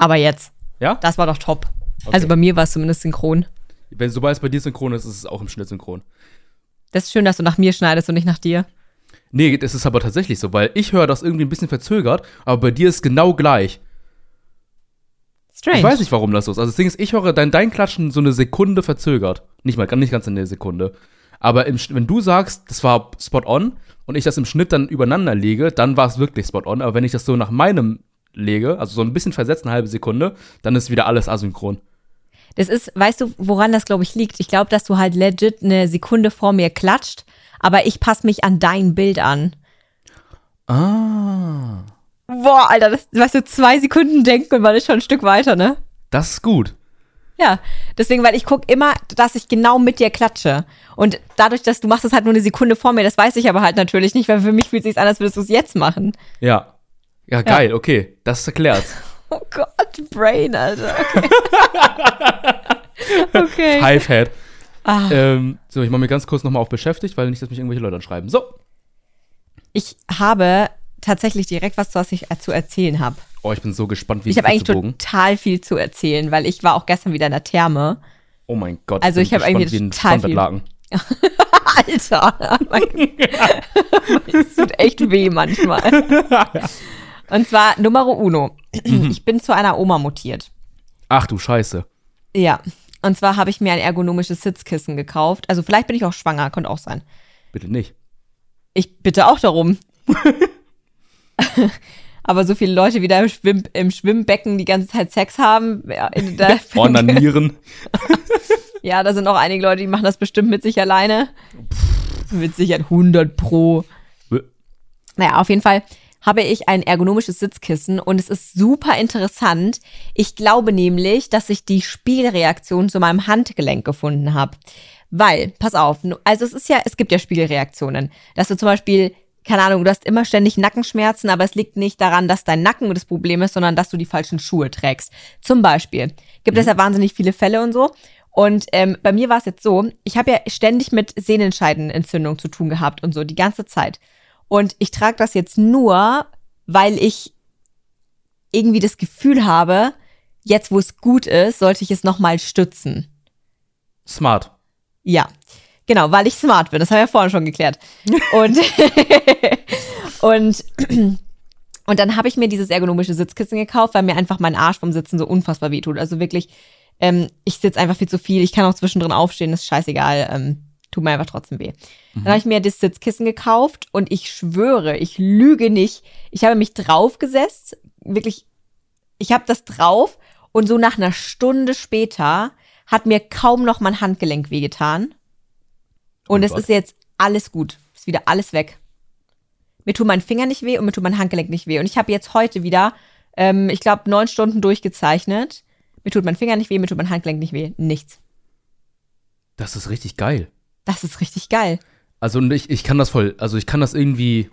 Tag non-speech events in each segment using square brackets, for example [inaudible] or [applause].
Aber jetzt. Ja? Das war doch top. Okay. Also bei mir war es zumindest synchron. Wenn sobald es bei dir synchron ist, ist es auch im Schnitt synchron. Das ist schön, dass du nach mir schneidest und nicht nach dir. Nee, das ist aber tatsächlich so, weil ich höre das irgendwie ein bisschen verzögert, aber bei dir ist genau gleich. Strange. Ich weiß nicht, warum das so ist. Also das Ding ist, ich höre dein, dein Klatschen so eine Sekunde verzögert. Nicht mal, nicht ganz in der Sekunde. Aber im, wenn du sagst, das war spot on und ich das im Schnitt dann übereinander lege, dann war es wirklich spot on. Aber wenn ich das so nach meinem lege, also so ein bisschen versetzt, eine halbe Sekunde, dann ist wieder alles asynchron. Das ist, weißt du, woran das, glaube ich, liegt? Ich glaube, dass du halt legit eine Sekunde vor mir klatscht, aber ich passe mich an dein Bild an. Ah. Boah, Alter, das, weißt du, zwei Sekunden denken und man ist schon ein Stück weiter, ne? Das ist gut. Ja, deswegen, weil ich gucke immer, dass ich genau mit dir klatsche. Und dadurch, dass du machst es halt nur eine Sekunde vor mir, das weiß ich aber halt natürlich nicht, weil für mich fühlt es sich an, als würdest du es jetzt machen. Ja. Ja, geil, okay. Das erklärt's. [laughs] Oh Gott, Brain, Alter. Okay. [laughs] okay. Hive-Head. Ah, Ähm, so, ich mache mir ganz kurz nochmal auf beschäftigt, weil nicht, dass mich irgendwelche Leute anschreiben. So. ich habe tatsächlich direkt was, was ich zu erzählen habe. Oh, ich bin so gespannt, wie Ich habe eigentlich total viel zu erzählen, weil ich war auch gestern wieder in der Therme. Oh mein Gott. Also ich habe ein total viel-. [laughs] Alter, mein, es tut echt weh manchmal. Und zwar Numero uno. Ich bin zu einer Oma mutiert. Ach du Scheiße. Ja. Und zwar habe ich mir ein ergonomisches Sitzkissen gekauft. Also vielleicht bin ich auch schwanger, könnte auch sein. Bitte nicht. Ich bitte auch darum. [laughs] Aber so viele Leute, die da im, Schwimm, im Schwimmbecken die ganze Zeit Sex haben, Ornanieren. [laughs] ja, da sind auch einige Leute, die machen das bestimmt mit sich alleine. Mit Sicherheit 100 pro. Naja, auf jeden Fall habe ich ein ergonomisches Sitzkissen und es ist super interessant. Ich glaube nämlich, dass ich die Spiegelreaktion zu meinem Handgelenk gefunden habe. Weil, pass auf, also es ist ja, es gibt ja Spiegelreaktionen. Dass du zum Beispiel, keine Ahnung, du hast immer ständig Nackenschmerzen, aber es liegt nicht daran, dass dein Nacken das Problem ist, sondern dass du die falschen Schuhe trägst. Zum Beispiel gibt es ja wahnsinnig viele Fälle und so. Und ähm, bei mir war es jetzt so, ich habe ja ständig mit Sehnenscheidenentzündung zu tun gehabt und so die ganze Zeit. Und ich trage das jetzt nur, weil ich irgendwie das Gefühl habe, jetzt wo es gut ist, sollte ich es nochmal stützen. Smart. Ja, genau, weil ich smart bin. Das haben wir ja vorhin schon geklärt. [laughs] Und, [laughs] und, und dann habe ich mir dieses ergonomische Sitzkissen gekauft, weil mir einfach mein Arsch vom Sitzen so unfassbar weh tut. Also wirklich, ähm, ich sitze einfach viel zu viel. Ich kann auch zwischendrin aufstehen, ist scheißegal. Ähm, tut mir einfach trotzdem weh. Dann habe ich mir das Sitzkissen gekauft und ich schwöre, ich lüge nicht. Ich habe mich draufgesetzt, wirklich, ich habe das drauf und so nach einer Stunde später hat mir kaum noch mein Handgelenk wehgetan. Und Oh es Gott. ist jetzt alles gut. Ist wieder alles weg. Mir tut mein Finger nicht weh und mir tut mein Handgelenk nicht weh. Und ich habe jetzt heute wieder, ähm, ich glaube, neun Stunden durchgezeichnet. Mir tut mein Finger nicht weh, mir tut mein Handgelenk nicht weh. Nichts. Das ist richtig geil. Das ist richtig geil. Also ich, ich kann das voll, also ich kann das irgendwie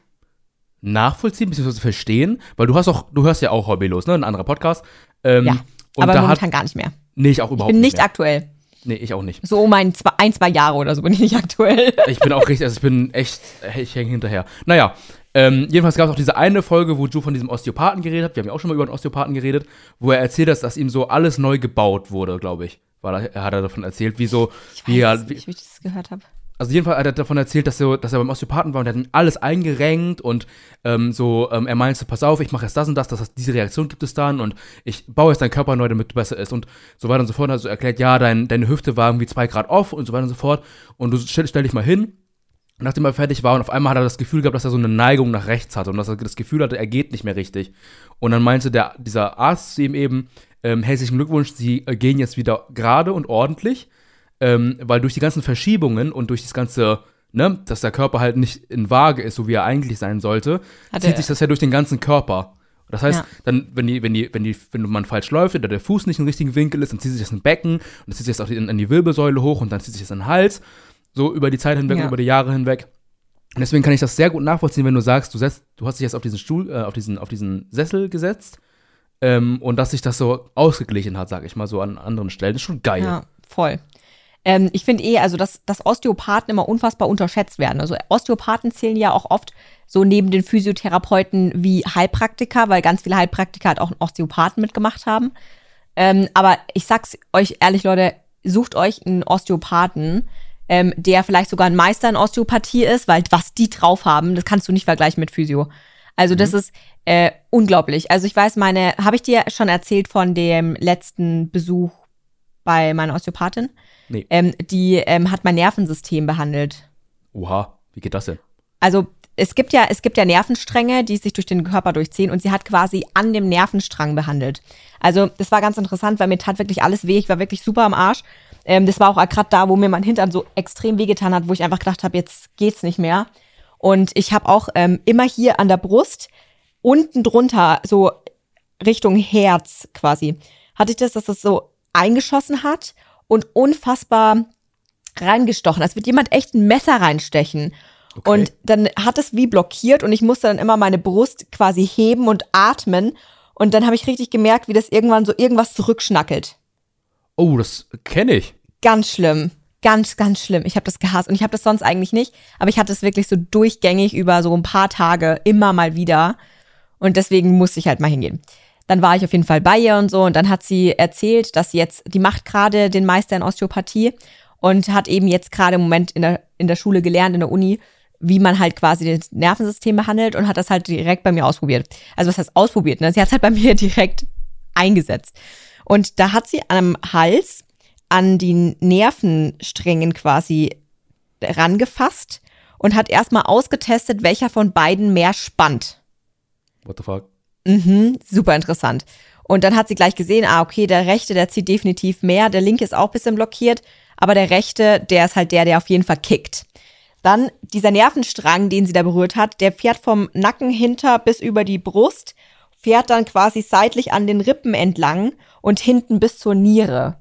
nachvollziehen, beziehungsweise verstehen, weil du hast auch, du hörst ja auch hobbylos, ne? Ein anderer Podcast. Ähm, Ja. und aber momentan hat, gar nicht mehr. nee, ich auch Ich überhaupt bin nicht mehr. aktuell. Nee, ich auch nicht. So um ein, zwei, ein, zwei Jahre oder so bin ich nicht aktuell. [laughs] Ich bin auch richtig, also ich bin echt, ich hänge hinterher. Naja, ähm, jedenfalls gab es auch diese eine Folge, wo du von diesem Osteopathen geredet hast. Wir haben ja auch schon mal über einen Osteopathen geredet, wo er erzählt hat, dass ihm so alles neu gebaut wurde, glaube ich. War da, er hat er davon erzählt, wie so, Ich wie, weiß er, es wie, nicht, wie ich das gehört habe. also jedenfalls hat er davon erzählt, dass er, dass er beim Osteopathen war und er hat ihm alles eingerenkt und ähm, so, ähm, er meinte, pass auf, ich mache jetzt das und das, das heißt, diese Reaktion gibt es dann und ich baue jetzt deinen Körper neu, damit du besser ist und so weiter und so fort. Also erklärt, ja, dein, deine Hüfte war irgendwie zwei Grad off und so weiter und so fort und du stell, stell dich mal hin. Nachdem er fertig war und auf einmal hat er das Gefühl gehabt, dass er so eine Neigung nach rechts hatte und dass er das Gefühl hatte, er geht nicht mehr richtig. Und dann meinte der, dieser Arzt zu ihm eben, ähm, herzlichen Glückwunsch, Sie äh, gehen jetzt wieder gerade und ordentlich ähm, weil durch die ganzen Verschiebungen und durch das ganze, ne, dass der Körper halt nicht in Waage ist, so wie er eigentlich sein sollte, Hat zieht er- sich das ja durch den ganzen Körper. Das heißt, Ja. dann, wenn die, wenn die, wenn die, wenn man falsch läuft oder der Fuß nicht im richtigen Winkel ist, dann zieht sich das den Becken und dann zieht sich das auch in, in die Wirbelsäule hoch und dann zieht sich das in den Hals, so über die Zeit hinweg, Ja. über die Jahre hinweg. Und deswegen kann ich das sehr gut nachvollziehen, wenn du sagst, du, setzt, du hast dich jetzt auf diesen Stuhl, äh, auf diesen, auf diesen Sessel gesetzt ähm, und dass sich das so ausgeglichen hat, sag ich mal, so an anderen Stellen. Ist schon geil. Ja, voll. Ähm, ich finde eh, also dass, dass Osteopathen immer unfassbar unterschätzt werden. Also Osteopathen zählen ja auch oft so neben den Physiotherapeuten wie Heilpraktiker, weil ganz viele Heilpraktiker halt auch Osteopathen mitgemacht haben. Ähm, aber ich sag's euch ehrlich, Leute, sucht euch einen Osteopathen, ähm, der vielleicht sogar ein Meister in Osteopathie ist, weil was die drauf haben, das kannst du nicht vergleichen mit Physio. Also das mhm. ist äh, unglaublich. Also ich weiß, meine, habe ich dir schon erzählt von dem letzten Besuch bei meiner Osteopathin? Nee. Ähm, die ähm, hat mein Nervensystem behandelt. Oha, wie geht das denn? Also es gibt ja, es gibt ja Nervenstränge, die sich durch den Körper durchziehen und sie hat quasi an dem Nervenstrang behandelt. Also das war ganz interessant, weil mir tat wirklich alles weh. Ich war wirklich super am Arsch. Ähm, das war auch gerade da, wo mir mein Hintern so extrem wehgetan hat, wo ich einfach gedacht habe, jetzt geht's nicht mehr. Und ich habe auch ähm, immer hier an der Brust, unten drunter, so Richtung Herz quasi, hatte ich das, dass das so eingeschossen hat und unfassbar reingestochen. Als wird jemand echt ein Messer reinstechen. Okay. Und dann hat es wie blockiert und ich musste dann immer meine Brust quasi heben und atmen. Und dann habe ich richtig gemerkt, wie das irgendwann so irgendwas zurückschnackelt. Oh, das kenne ich. Ganz schlimm. Ganz, ganz schlimm. Ich habe das gehasst und ich habe das sonst eigentlich nicht, aber ich hatte es wirklich so durchgängig über so ein paar Tage immer mal wieder und deswegen musste ich halt mal hingehen. Dann war ich auf jeden Fall bei ihr und so und dann hat sie erzählt, dass sie jetzt, die macht gerade den Meister in Osteopathie und hat eben jetzt gerade im Moment in der, in der Schule gelernt, in der Uni, wie man halt quasi das Nervensystem behandelt und hat das halt direkt bei mir ausprobiert. Also was heißt ausprobiert? Ne? Sie hat es halt bei [laughs] mir direkt eingesetzt. Und da hat sie am Hals an die Nervensträngen quasi rangefasst und hat erstmal ausgetestet, welcher von beiden mehr spannt. What the fuck? Mhm, super interessant. Und dann hat sie gleich gesehen, ah, okay, der rechte, der zieht definitiv mehr, der linke ist auch ein bisschen blockiert, aber der rechte, der ist halt der, der auf jeden Fall kickt. Dann dieser Nervenstrang, den sie da berührt hat, der fährt vom Nacken hinter bis über die Brust, fährt dann quasi seitlich an den Rippen entlang und hinten bis zur Niere.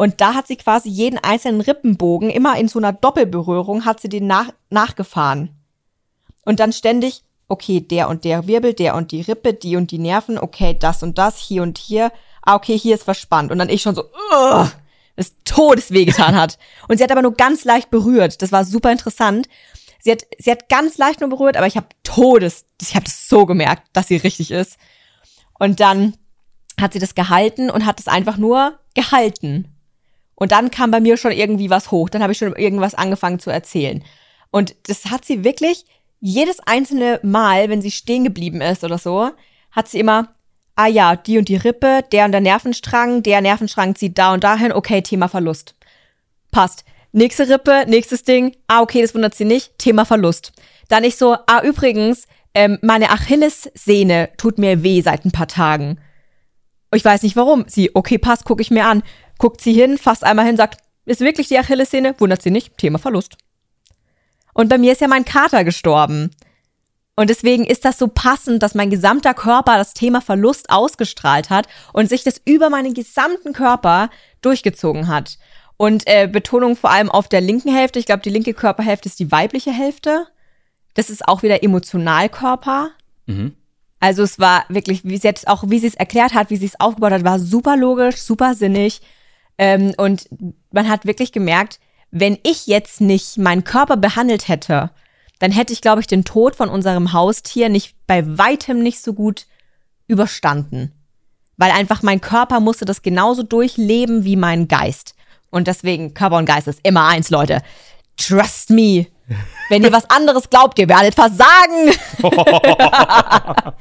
Und da hat sie quasi jeden einzelnen Rippenbogen immer in so einer Doppelberührung hat sie den nach, nachgefahren. Und dann ständig, okay, der und der Wirbel, der und die Rippe, die und die Nerven, okay, das und das, hier und hier. Ah, okay, hier ist verspannt. Und dann ich schon so, Ugh! das Todesweh getan hat. Und sie hat aber nur ganz leicht berührt. Das war super interessant. Sie hat, sie hat ganz leicht nur berührt, aber ich habe Todes, ich habe das so gemerkt, dass sie richtig ist. Und dann hat sie das gehalten und hat es einfach nur gehalten. Und dann kam bei mir schon irgendwie was hoch. Dann habe ich schon irgendwas angefangen zu erzählen. Und das hat sie wirklich jedes einzelne Mal, wenn sie stehen geblieben ist oder so, hat sie immer, ah ja, die und die Rippe, der und der Nervenstrang, der Nervenstrang zieht da und dahin, okay, Thema Verlust. Passt. Nächste Rippe, nächstes Ding, ah, okay, das wundert sie nicht, Thema Verlust. Dann ich so, ah, übrigens, ähm, meine Achillessehne tut mir weh seit ein paar Tagen. Ich weiß nicht warum. Sie, okay, passt, gucke ich mir an guckt sie hin, fasst einmal hin, sagt, ist wirklich die Achillessehne? Wundert sie nicht, Thema Verlust. Und bei mir ist ja mein Kater gestorben. Und deswegen ist das so passend, dass mein gesamter Körper das Thema Verlust ausgestrahlt hat und sich das über meinen gesamten Körper durchgezogen hat. Und äh, Betonung vor allem auf der linken Hälfte. Ich glaube, die linke Körperhälfte ist die weibliche Hälfte. Das ist auch wieder Emotionalkörper. Mhm. Also es war wirklich, wie sie jetzt auch, wie sie es erklärt hat, wie sie es aufgebaut hat, war super logisch, super sinnig. Ähm, und man hat wirklich gemerkt, wenn ich jetzt nicht meinen Körper behandelt hätte, dann hätte ich, glaube ich, den Tod von unserem Haustier nicht bei weitem nicht so gut überstanden. Weil einfach mein Körper musste das genauso durchleben wie mein Geist. Und deswegen, Körper und Geist ist immer eins, Leute. Trust me. Wenn ihr was anderes glaubt, ihr werdet versagen. [laughs]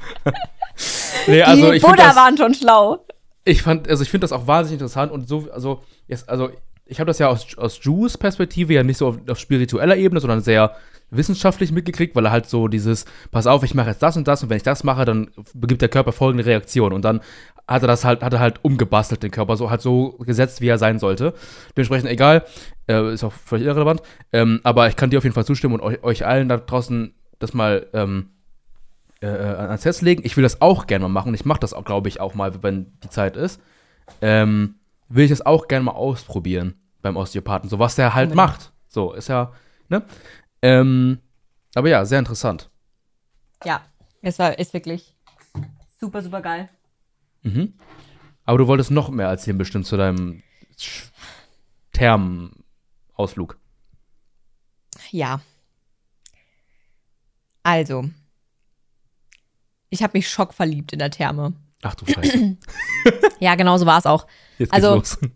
nee, also Die Buddha waren schon schlau ich fand, also ich finde das auch wahnsinnig interessant und so, also, jetzt, also ich habe das ja aus, aus Jules Perspektive ja nicht so auf, auf, spiritueller Ebene, sondern sehr wissenschaftlich mitgekriegt, weil er halt so dieses, pass auf, ich mache jetzt das und das und wenn ich das mache, dann begibt der Körper folgende Reaktion und dann hat er das halt, hat er halt umgebastelt, den Körper, so halt so gesetzt, wie er sein sollte. Dementsprechend egal, äh, ist auch völlig irrelevant, ähm, aber ich kann dir auf jeden Fall zustimmen und euch, euch allen da draußen das mal ähm, äh, äh, ans Herz legen. Ich will das auch gerne mal machen. Ich mache das auch, glaube ich, auch mal, wenn die Zeit ist. Ähm, will ich das auch gerne mal ausprobieren beim Osteopathen. So was der halt Unbedingt. macht. So, ist ja, ne? Ähm, aber ja, sehr interessant. Ja, es war, ist wirklich super, super geil. Mhm. Aber du wolltest noch mehr erzählen, bestimmt zu deinem Therm. Ausflug. Ja. Also. Ich habe mich schockverliebt in der Therme. Ach du Scheiße. [clears throat] Ja, genau so war es auch. Jetzt geht's Also- los. [laughs]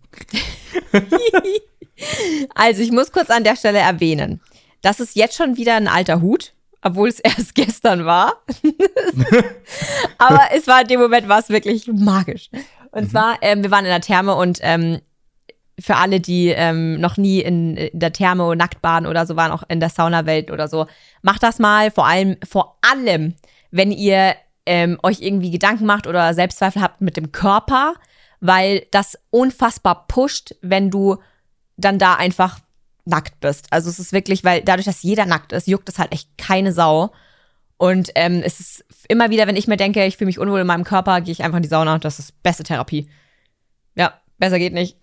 Also, ich muss kurz an der Stelle erwähnen, das ist jetzt schon wieder ein alter Hut, obwohl es [laughs] erst gestern war. [laughs] Aber es war in dem Moment war es wirklich magisch. Und zwar, ähm, wir waren in der Therme und ähm, für alle, die ähm, noch nie in, in der Therme und nackt baden oder so waren, auch in der Saunawelt oder so, macht das mal. Vor allem, vor allem, wenn ihr ähm, euch irgendwie Gedanken macht oder Selbstzweifel habt mit dem Körper, weil das unfassbar pusht, wenn du dann da einfach nackt bist. Also es ist wirklich, weil dadurch, dass jeder nackt ist, juckt es halt echt keine Sau. Und ähm, es ist immer wieder, wenn ich mir denke, ich fühle mich unwohl in meinem Körper, gehe ich einfach in die Sauna das ist beste Therapie. Ja, besser geht nicht.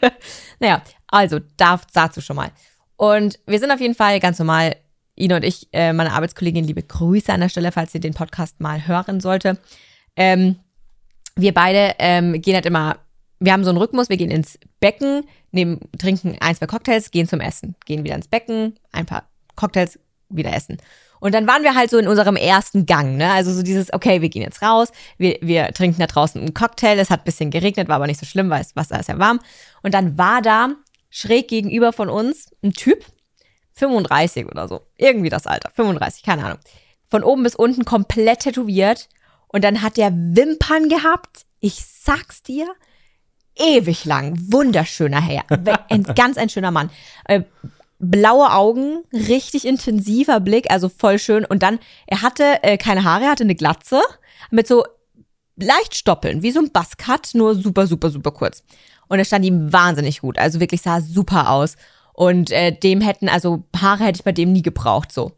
[laughs] naja, also da, dazu schon mal. Und wir sind auf jeden Fall ganz normal, Ina und ich, äh, meine Arbeitskollegin, liebe Grüße an der Stelle, falls ihr den Podcast mal hören sollte. Ähm, wir beide ähm, gehen halt immer, wir haben so einen Rhythmus, wir gehen ins Becken, nehmen, trinken ein, zwei Cocktails, gehen zum Essen, gehen wieder ins Becken, ein paar Cocktails, wieder essen. Und dann waren wir halt so in unserem ersten Gang, ne? Also so dieses, okay, wir gehen jetzt raus, wir, wir trinken da draußen einen Cocktail, es hat ein bisschen geregnet, war aber nicht so schlimm, weil das Wasser ist ja warm. Und dann war da schräg gegenüber von uns ein Typ, 35 oder so, irgendwie das Alter, 35, keine Ahnung. Von oben bis unten komplett tätowiert und dann hat der Wimpern gehabt, ich sag's dir, ewig lang, wunderschöner Herr, [laughs] ein, ganz ein schöner Mann. Äh, blaue Augen, richtig intensiver Blick, also voll schön. Und dann, er hatte äh, keine Haare, er hatte eine Glatze mit so leicht Stoppeln, wie so ein Buzzcut, nur super, super, super kurz. Und er stand ihm wahnsinnig gut, also wirklich sah super aus. Und äh, dem hätten, also Haare hätte ich bei dem nie gebraucht, so.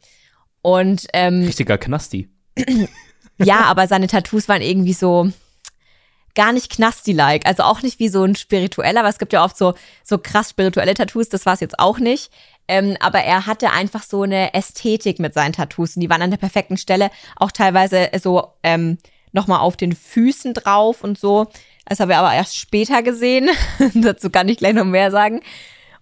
Und ähm, Richtiger Knasti. [clears throat] ja, aber seine Tattoos waren irgendwie so gar nicht knasti-like. Also auch nicht wie so ein spiritueller, aber es gibt ja oft so, so krass spirituelle Tattoos, das war es jetzt auch nicht. Ähm, aber er hatte einfach so eine Ästhetik mit seinen Tattoos und die waren an der perfekten Stelle, auch teilweise so ähm, nochmal auf den Füßen drauf und so. Das habe ich aber erst später gesehen. [laughs] Dazu kann ich gleich noch mehr sagen.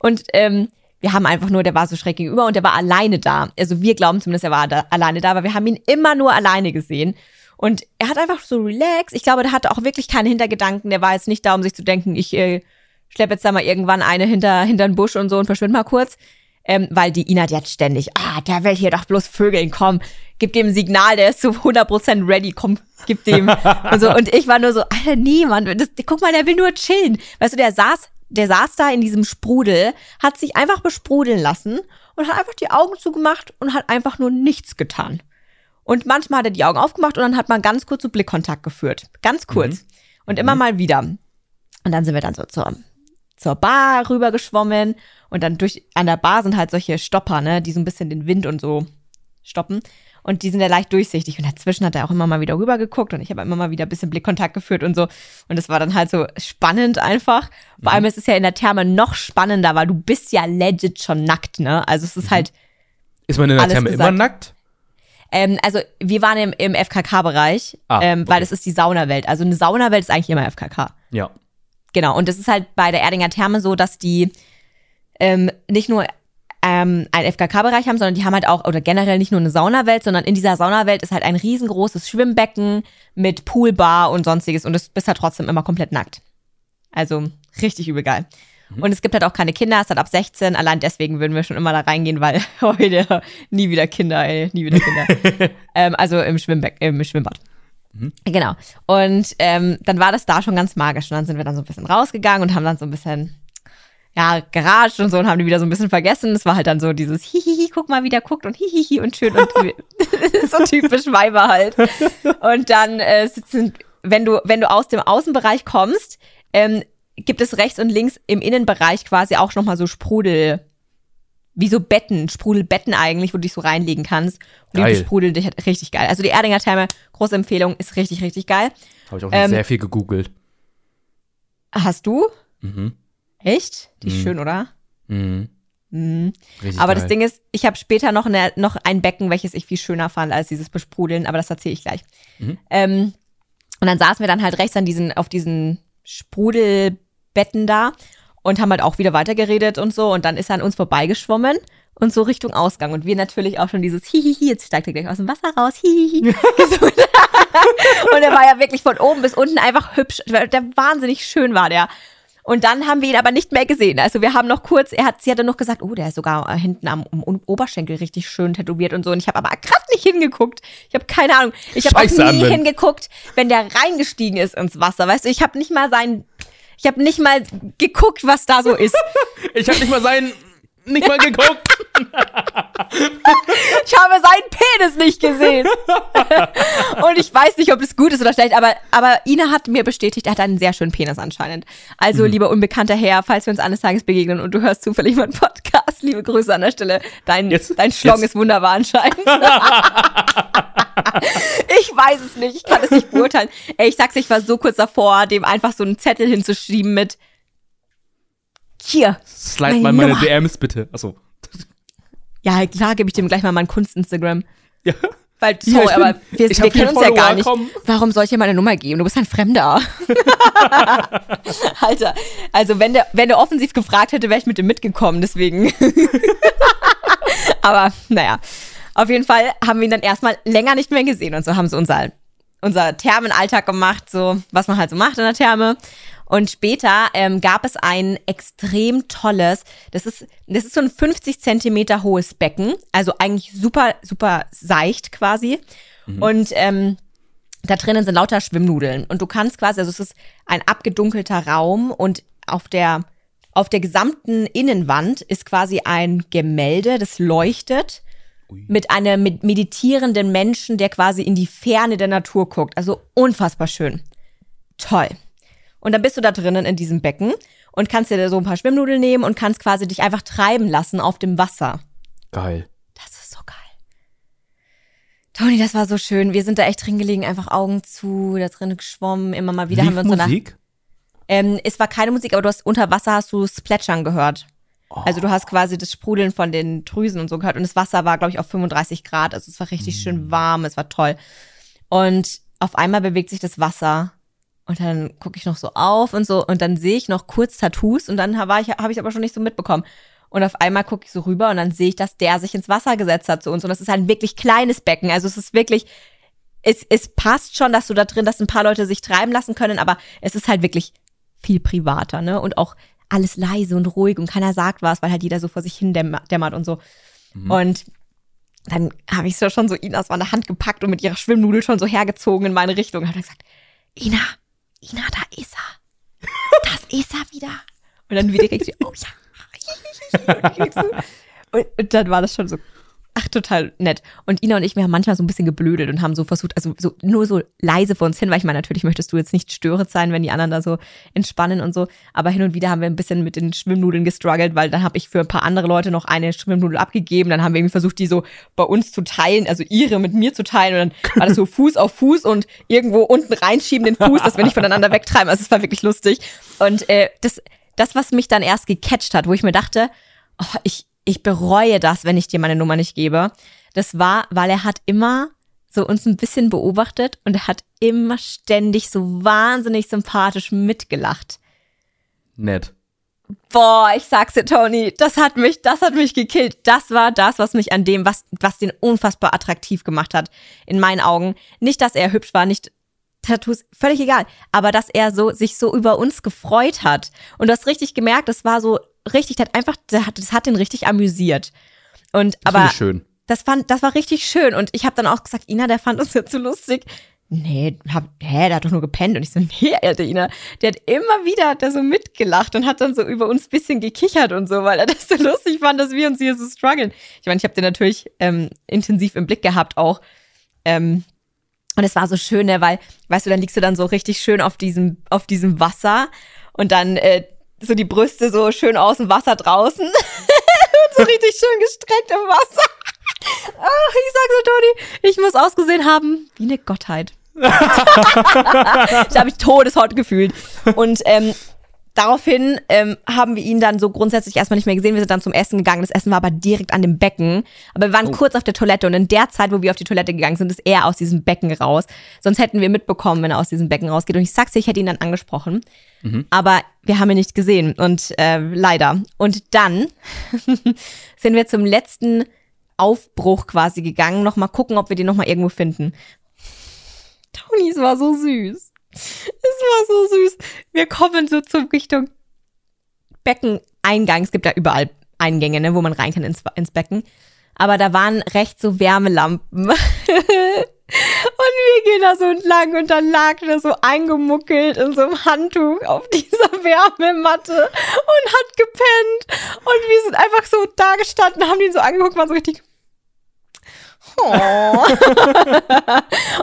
Und ähm, wir haben einfach nur, der war so schräg gegenüber und der war alleine da. Also wir glauben zumindest, er war da, alleine da, aber wir haben ihn immer nur alleine gesehen. Und er hat einfach so relaxed. Ich glaube, der hatte auch wirklich keine Hintergedanken. Der war jetzt nicht da, um sich zu denken, ich äh, schleppe jetzt da mal irgendwann eine hinter, hinter den Busch und so und verschwinde mal kurz. Ähm, weil die Ina, die hat ständig, ah, der will hier doch bloß Vögeln, komm, gib dem ein Signal, der ist zu 100% ready, komm, gib dem. [laughs] und, so. und ich war nur so, Alter, niemand, das, guck mal, der will nur chillen. Weißt du, der saß, der saß da in diesem Sprudel, hat sich einfach besprudeln lassen und hat einfach die Augen zugemacht und hat einfach nur nichts getan. Und manchmal hat er die Augen aufgemacht und dann hat man ganz kurz so Blickkontakt geführt. Ganz kurz. Und immer mal wieder. Und dann sind wir dann so zur, zur Bar rüber geschwommen und dann durch, an der Bar sind halt solche Stopper, ne, die so ein bisschen den Wind und so stoppen. Und die sind ja leicht durchsichtig. Und dazwischen hat er auch immer mal wieder rüber geguckt und ich habe immer mal wieder ein bisschen Blickkontakt geführt und so. Und das war dann halt so spannend einfach. Vor allem ist es ja in der Therme noch spannender, weil du bist ja legit schon nackt, ne? Also es ist halt, Ist man in der Therme gesagt. immer nackt? ähm, also wir waren im, im FKK-Bereich, Ah, ähm, weil okay. das ist die Saunawelt. Also eine Saunawelt ist eigentlich immer FKK. Ja. Genau, und das ist halt bei der Erdinger Therme so, dass die ähm, nicht nur ähm, einen FKK-Bereich haben, sondern die haben halt auch, oder generell nicht nur eine Saunawelt, sondern in dieser Saunawelt ist halt ein riesengroßes Schwimmbecken mit Poolbar und sonstiges und du bist halt trotzdem immer komplett nackt. Also richtig übel geil. Und es gibt halt auch keine Kinder, es ist halt ab 16, allein deswegen würden wir schon immer da reingehen, weil [laughs] heute nie wieder Kinder, ey, nie wieder Kinder. [laughs] ähm, also im, Schwimmbeck, im Schwimmbad. Genau. Und ähm, dann war das da schon ganz magisch. Und dann sind wir dann so ein bisschen rausgegangen und haben dann so ein bisschen, ja, geratscht und so und haben die wieder so ein bisschen vergessen. Es war halt dann so dieses Hihihi, guck mal, wie der guckt und Hihihi und schön und [laughs] so typisch Weiber halt. Und dann äh, sitzen, wenn du, wenn du aus dem Außenbereich kommst, ähm, gibt es rechts und links im Innenbereich quasi auch nochmal so Sprudel, wie so Betten, Sprudelbetten eigentlich, wo du dich so reinlegen kannst. Und die Geil. sprudeln dich halt richtig geil. Also die Erdinger Therme, große Empfehlung, ist richtig, richtig geil. Habe ich auch Ähm, sehr viel gegoogelt. Hast du? Mhm. Echt? Die ist Mhm. schön, oder? Mhm. Mhm. Aber geil. das Ding ist, ich habe später noch, eine, noch ein Becken, welches ich viel schöner fand als dieses Besprudeln, aber das erzähle ich gleich. Mhm. Ähm, und dann saßen wir dann halt rechts an diesen, auf diesen Sprudelbetten da. und haben halt auch wieder weitergeredet und so. Und dann ist er an uns vorbeigeschwommen und so Richtung Ausgang. Und wir natürlich auch schon dieses Hihihi, jetzt steigt er gleich aus dem Wasser raus, hihihi. [laughs] [laughs] und er war ja wirklich von oben bis unten einfach hübsch. Der wahnsinnig schön war der. Und dann haben wir ihn aber nicht mehr gesehen. Also wir haben noch kurz, er hat, sie hat dann noch gesagt, oh, der ist sogar hinten am, am Oberschenkel richtig schön tätowiert und so. Und ich habe aber gerade nicht hingeguckt. Ich habe keine Ahnung. Ich habe auch nie Anwend. hingeguckt, wenn der reingestiegen ist ins Wasser. Weißt du, ich habe nicht mal seinen, ich habe nicht mal geguckt, was da so ist. [laughs] ich habe nicht mal seinen nicht mal geguckt. [laughs] ich habe seinen Penis nicht gesehen. [laughs] und ich weiß nicht, ob es gut ist oder schlecht, aber, aber Ina hat mir bestätigt, er hat einen sehr schönen Penis anscheinend. Also, mhm. lieber unbekannter Herr, falls wir uns eines Tages begegnen und du hörst zufällig meinen Podcast, liebe Grüße an der Stelle. Dein, jetzt, dein Schlong ist wunderbar anscheinend. [laughs] ich weiß es nicht, ich kann es nicht beurteilen. Ey, ich sag's, ich war so kurz davor, dem einfach so einen Zettel hinzuschieben mit hier. Slide mal meine Nummer. DMs bitte. Achso. [laughs] Ja, klar, gebe ich dem gleich mal meinen Kunst-Instagram. [laughs] Ja. Weil, sorry, ja, aber wir, wir kennen uns ja gar nicht. Komm. Warum soll ich dir meine Nummer geben? Du bist ein Fremder. [laughs] Alter, also wenn der, wenn der offensiv gefragt hätte, wäre ich mit dem mitgekommen, deswegen. aber naja, auf jeden Fall haben wir ihn dann erstmal länger nicht mehr gesehen und so haben sie unser, unser Thermenalltag gemacht, so was man halt so macht in der Therme. Und später ähm, gab es ein extrem tolles, das ist, das ist so ein 50 Zentimeter hohes Becken, also eigentlich super, super seicht quasi. Mhm. Und ähm, da drinnen sind lauter Schwimmnudeln. Und du kannst quasi, also es ist ein abgedunkelter Raum und auf der, auf der gesamten Innenwand ist quasi ein Gemälde, das leuchtet Ui. mit einem meditierenden Menschen, der quasi in die Ferne der Natur guckt. Also unfassbar schön. Toll. Und dann bist du da drinnen in diesem Becken und kannst dir so ein paar Schwimmnudeln nehmen und kannst quasi dich einfach treiben lassen auf dem Wasser. Geil. Das ist so geil. Toni, das war so schön. Wir sind da echt drin gelegen, einfach Augen zu, da drin geschwommen, immer mal wieder Lief haben wir uns Musik? ähm, es war keine Musik, aber du hast unter Wasser hast du Splätschern gehört. Oh. Also du hast quasi das Sprudeln von den Drüsen und so gehört und das Wasser war, glaube ich, auf 35 Grad. Also es war richtig mm. schön warm, es war toll. Und auf einmal bewegt sich das Wasser und dann gucke ich noch so auf und so und dann sehe ich noch kurz Tattoos und dann habe ich habe ich aber schon nicht so mitbekommen. Und auf einmal gucke ich so rüber und dann sehe ich, dass der sich ins Wasser gesetzt hat zu uns. Und das ist ein wirklich kleines Becken. Also es ist wirklich, es, es passt schon, dass du da drin, dass ein paar Leute sich treiben lassen können, aber es ist halt wirklich viel privater, ne? Und auch alles leise und ruhig und keiner sagt was, weil halt jeder so vor sich hin dämmert und so. Mhm. Und dann habe ich so schon so Ina aus meiner Hand gepackt und mit ihrer Schwimmnudel schon so hergezogen in meine Richtung. Und habe gesagt, Ina, Ina, da ist er. Das ist er wieder. Und dann wieder kriegt sie, oh ja. [laughs] Und, und dann war das schon so Ach, total nett. Und Ina und ich, wir haben manchmal so ein bisschen geblödet und haben so versucht, also so, nur so leise vor uns hin, weil ich meine, natürlich möchtest du jetzt nicht störend sein, wenn die anderen da so entspannen und so. Aber hin und wieder haben wir ein bisschen mit den Schwimmnudeln gestruggelt, weil dann habe ich für ein paar andere Leute noch eine Schwimmnudel abgegeben. Dann haben wir irgendwie versucht, die so bei uns zu teilen, also ihre mit mir zu teilen. Und dann war das so [laughs] Fuß auf Fuß und irgendwo unten reinschieben den Fuß, dass wir nicht voneinander wegtreiben. Also es war wirklich lustig. Und äh, das, das, was mich dann erst gecatcht hat, wo ich mir dachte, oh, ich, ich bereue das, wenn ich dir meine Nummer nicht gebe. Das war, weil er hat immer so uns ein bisschen beobachtet und er hat immer ständig so wahnsinnig sympathisch mitgelacht. Nett. Boah, ich sag's dir, Tony, das hat mich, das hat mich gekillt. Das war das, was mich an dem, was, was den unfassbar attraktiv gemacht hat, in meinen Augen. Nicht, dass er hübsch war, nicht Tattoos, völlig egal, aber dass er so, sich so über uns gefreut hat. Und du hast richtig gemerkt, das war so richtig, der hat einfach, der hat, das hat ihn richtig amüsiert. Und das aber schön. das fand, das war richtig schön. Und ich habe dann auch gesagt, Ina, der fand uns jetzt so lustig. Nee, hab, hä, der hat doch nur gepennt. Und ich so, nee, Alter, Ina, der hat immer wieder, hat der so mitgelacht und hat dann so über uns bisschen gekichert und so, weil er das so lustig fand, dass wir uns hier so strugglen. Ich meine, ich habe den natürlich ähm, intensiv im Blick gehabt auch. Ähm, und es war so schön, ne, weil, weißt du, dann liegst du dann so richtig schön auf diesem, auf diesem Wasser und dann äh, so die Brüste so schön aus dem Wasser draußen. [laughs] so richtig schön gestreckt im Wasser. Ach, ich sag so, Toni, ich muss ausgesehen haben wie eine Gottheit. [laughs] da habe ich Todeshaut gefühlt. Und ähm, daraufhin ähm, haben wir ihn dann so grundsätzlich erstmal nicht mehr gesehen. Wir sind dann zum Essen gegangen. Das Essen war aber direkt an dem Becken. Aber wir waren Oh. kurz auf der Toilette und in der Zeit, wo wir auf die Toilette gegangen sind, ist er aus diesem Becken raus. Sonst hätten wir mitbekommen, wenn er aus diesem Becken rausgeht. Und ich sag's dir, ich hätte ihn dann angesprochen. Aber wir haben ihn nicht gesehen und äh, leider. Und dann [laughs] sind wir zum letzten Aufbruch quasi gegangen. Nochmal gucken, ob wir den nochmal irgendwo finden. Toni, es war so süß. Es war so süß. Wir kommen so zum Richtung Beckeneingang. Es gibt ja überall Eingänge, ne, wo man rein kann ins, ins Becken. Aber da waren rechts so Wärmelampen. [laughs] und wir gehen da so entlang und dann lag er so eingemuckelt in so einem Handtuch auf dieser [laughs] Wärmematte und hat gepennt. Und wir sind einfach so da gestanden, haben ihn so angeguckt, waren so richtig. Oh.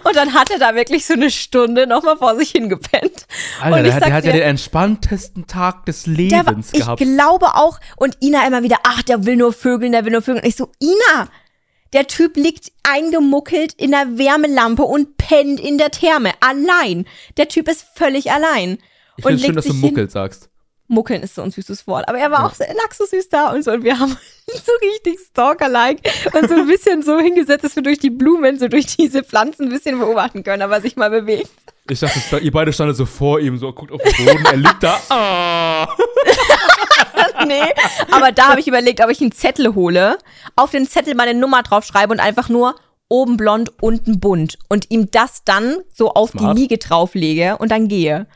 und dann hat er da wirklich so eine Stunde nochmal vor sich hingepennt. Alter, und der, ich hat- der hat ja den entspanntesten Tag des Der war, Lebens ich gehabt. glaube auch, und Ina immer wieder, ach, der will nur Vögeln, der will nur Vögeln. Und ich so, Ina, der Typ liegt eingemuckelt in der Wärmelampe und pennt in der Therme. Allein. Der Typ ist völlig allein. Ich finde schön, dass du sich hin. Muckel sagst. Muckeln ist so ein süßes Wort. Aber er war auch so, lag so süß da und so. Und wir haben [laughs] so richtig Stalker-like und so ein bisschen so hingesetzt, dass wir durch die Blumen, so durch diese Pflanzen ein bisschen beobachten können, aber sich mal bewegt. Ich dachte, ihr beide standet so vor ihm, so guckt auf den Boden, er liegt da. [laughs] Ah. nee, aber da habe ich überlegt, ob ich einen Zettel hole, auf den Zettel meine Nummer draufschreibe und einfach nur oben blond, unten bunt und ihm das dann so auf Smart. die Liege drauflege und dann gehe.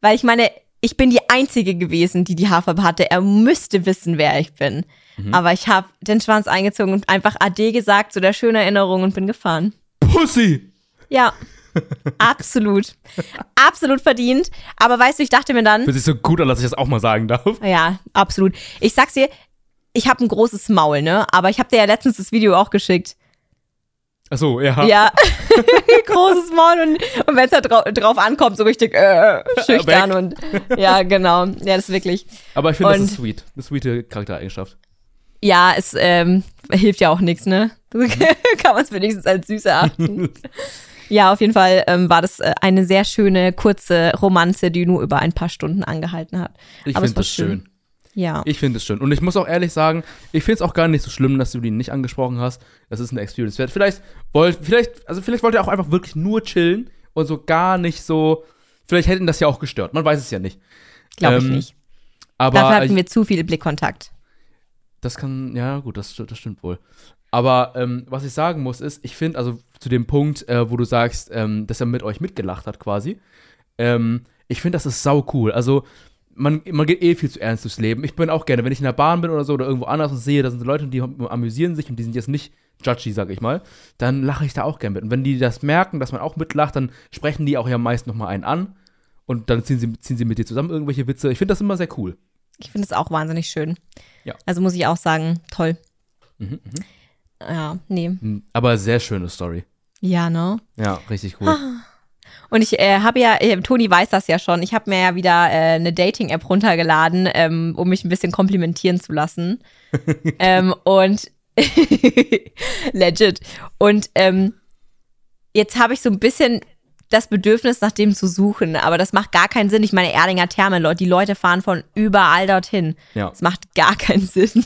Weil ich meine, ich bin die Einzige gewesen, die die Haarfarbe hatte. Er müsste wissen, wer ich bin. Aber ich habe den Schwanz eingezogen und einfach Ade gesagt, zu der schönen Erinnerung und bin gefahren. Pussy! Ja, absolut. Absolut verdient. Aber weißt du, ich dachte mir dann, Fühlt sich so gut an, dass ich das auch mal sagen darf. ja, absolut. Ich sag's dir, ich habe ein großes Maul, ne? Aber ich habe dir ja letztens das Video auch geschickt. Achso, ja. Ja, [laughs] großes Maul und, und wenn es da drau drauf ankommt, so richtig äh, schüchtern Weg. und ja, genau. Ja, das ist wirklich. Aber ich finde, das ist sweet. Eine sweete Charaktereigenschaft. Ja, es ähm, hilft ja auch nichts, ne? [laughs] [laughs] Kann man es wenigstens als süß erachten. [laughs] ja, auf jeden Fall ähm, war das äh, eine sehr schöne, kurze Romanze, die nur über ein paar Stunden angehalten hat. Ich finde das schön. Ja. Ich finde es schön. Und ich muss auch ehrlich sagen, ich finde es auch gar nicht so schlimm, dass du ihn nicht angesprochen hast. Das ist eine Experience wert. Vielleicht wollt, vielleicht, also vielleicht wollt ihr auch einfach wirklich nur chillen und so gar nicht so. Vielleicht hätten das ja auch gestört. Man weiß es ja nicht. Glaube ich ähm, nicht. Aber Dafür hatten ich, wir zu viel Blickkontakt. Das kann, ja gut, das, das stimmt wohl. Aber ähm, was ich sagen muss ist, ich finde, also zu dem Punkt, äh, wo du sagst, ähm, dass er mit euch mitgelacht hat quasi, ähm, ich finde, das ist sau cool. Also man, man geht eh viel zu ernst durchs Leben. Ich bin auch gerne, wenn ich in der Bahn bin oder so oder irgendwo anders und sehe, da sind Leute, die amüsieren sich und die sind jetzt nicht judgy, sag ich mal, dann lache ich da auch gerne mit. Und wenn die das merken, dass man auch mitlacht, dann sprechen die auch ja meist noch mal einen an und dann ziehen sie, ziehen sie mit dir zusammen irgendwelche Witze. Ich finde das immer sehr cool. Ich finde es auch wahnsinnig schön. Ja. Also muss ich auch sagen, toll. Mhm, Ja, nee. mhm. Aber sehr schöne Story. Ja, ne? Ja, richtig cool. Und ich äh, habe ja, äh, Toni weiß das ja schon, ich habe mir ja wieder äh, eine Dating-App runtergeladen, ähm, um mich ein bisschen komplimentieren zu lassen. [laughs] ähm, und [laughs] legit. Und ähm, jetzt habe ich so ein bisschen das Bedürfnis, nach dem zu suchen, aber das macht gar keinen Sinn. Ich meine, Erdinger Therme, Leute, die Leute fahren von überall dorthin. Ja. Das macht gar keinen Sinn.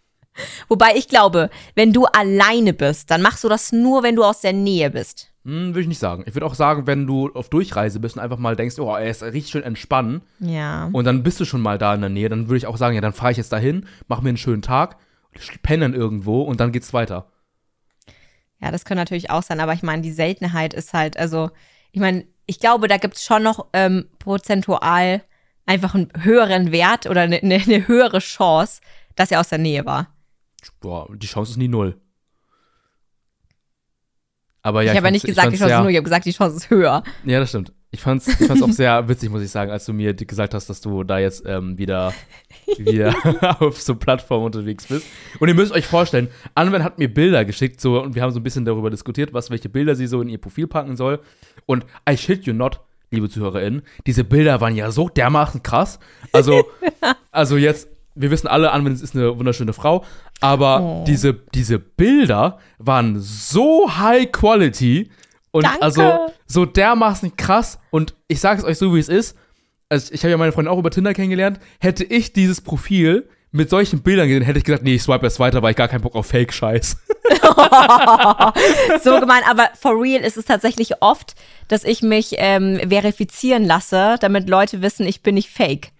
[laughs] Wobei ich glaube, wenn du alleine bist, dann machst du das nur, wenn du aus der Nähe bist. Hm, würde ich nicht sagen. Ich würde auch sagen, wenn du auf Durchreise bist und einfach mal denkst, oh, er ist richtig schön entspannen Ja. und dann bist du schon mal da in der Nähe, dann würde ich auch sagen, ja, dann fahre ich jetzt dahin, mach mir einen schönen Tag, pennen irgendwo und dann geht's weiter. Ja, das kann natürlich auch sein, aber ich meine, die Seltenheit ist halt, also, ich meine, ich glaube, da gibt's schon noch ähm, prozentual einfach einen höheren Wert oder eine, eine, eine höhere Chance, dass er aus der Nähe war. Boah, die Chance ist nie null. Aber ja, ich habe ja nicht gesagt, die Chance ist null, ich habe gesagt, die Chance ist höher. Ja, das stimmt. Ich fand's, ich fand's auch sehr witzig, muss ich sagen, als du mir gesagt hast, dass du da jetzt ähm, wieder, wieder [laughs] auf so Plattformen unterwegs bist. Und ihr müsst euch vorstellen, Anwen hat mir Bilder geschickt, so, und wir haben so ein bisschen darüber diskutiert, was, welche Bilder sie so in ihr Profil packen soll. Und I shit you not, liebe ZuhörerInnen, diese Bilder waren ja so dermaßen krass. Also, [laughs] also jetzt, wir wissen alle, Anwen ist eine wunderschöne Frau, aber Oh. diese, diese Bilder waren so high quality und Danke. also so dermaßen krass und ich sage es euch so, wie es ist. also ich habe ja meine Freundin auch über Tinder kennengelernt, hätte ich dieses Profil mit solchen Bildern gesehen, hätte ich gesagt, nee, ich swipe erst weiter, weil ich gar keinen Bock auf Fake-Scheiß. [laughs] [laughs] so gemein, aber for real ist es tatsächlich oft, dass ich mich ähm, verifizieren lasse, damit Leute wissen, ich bin nicht fake.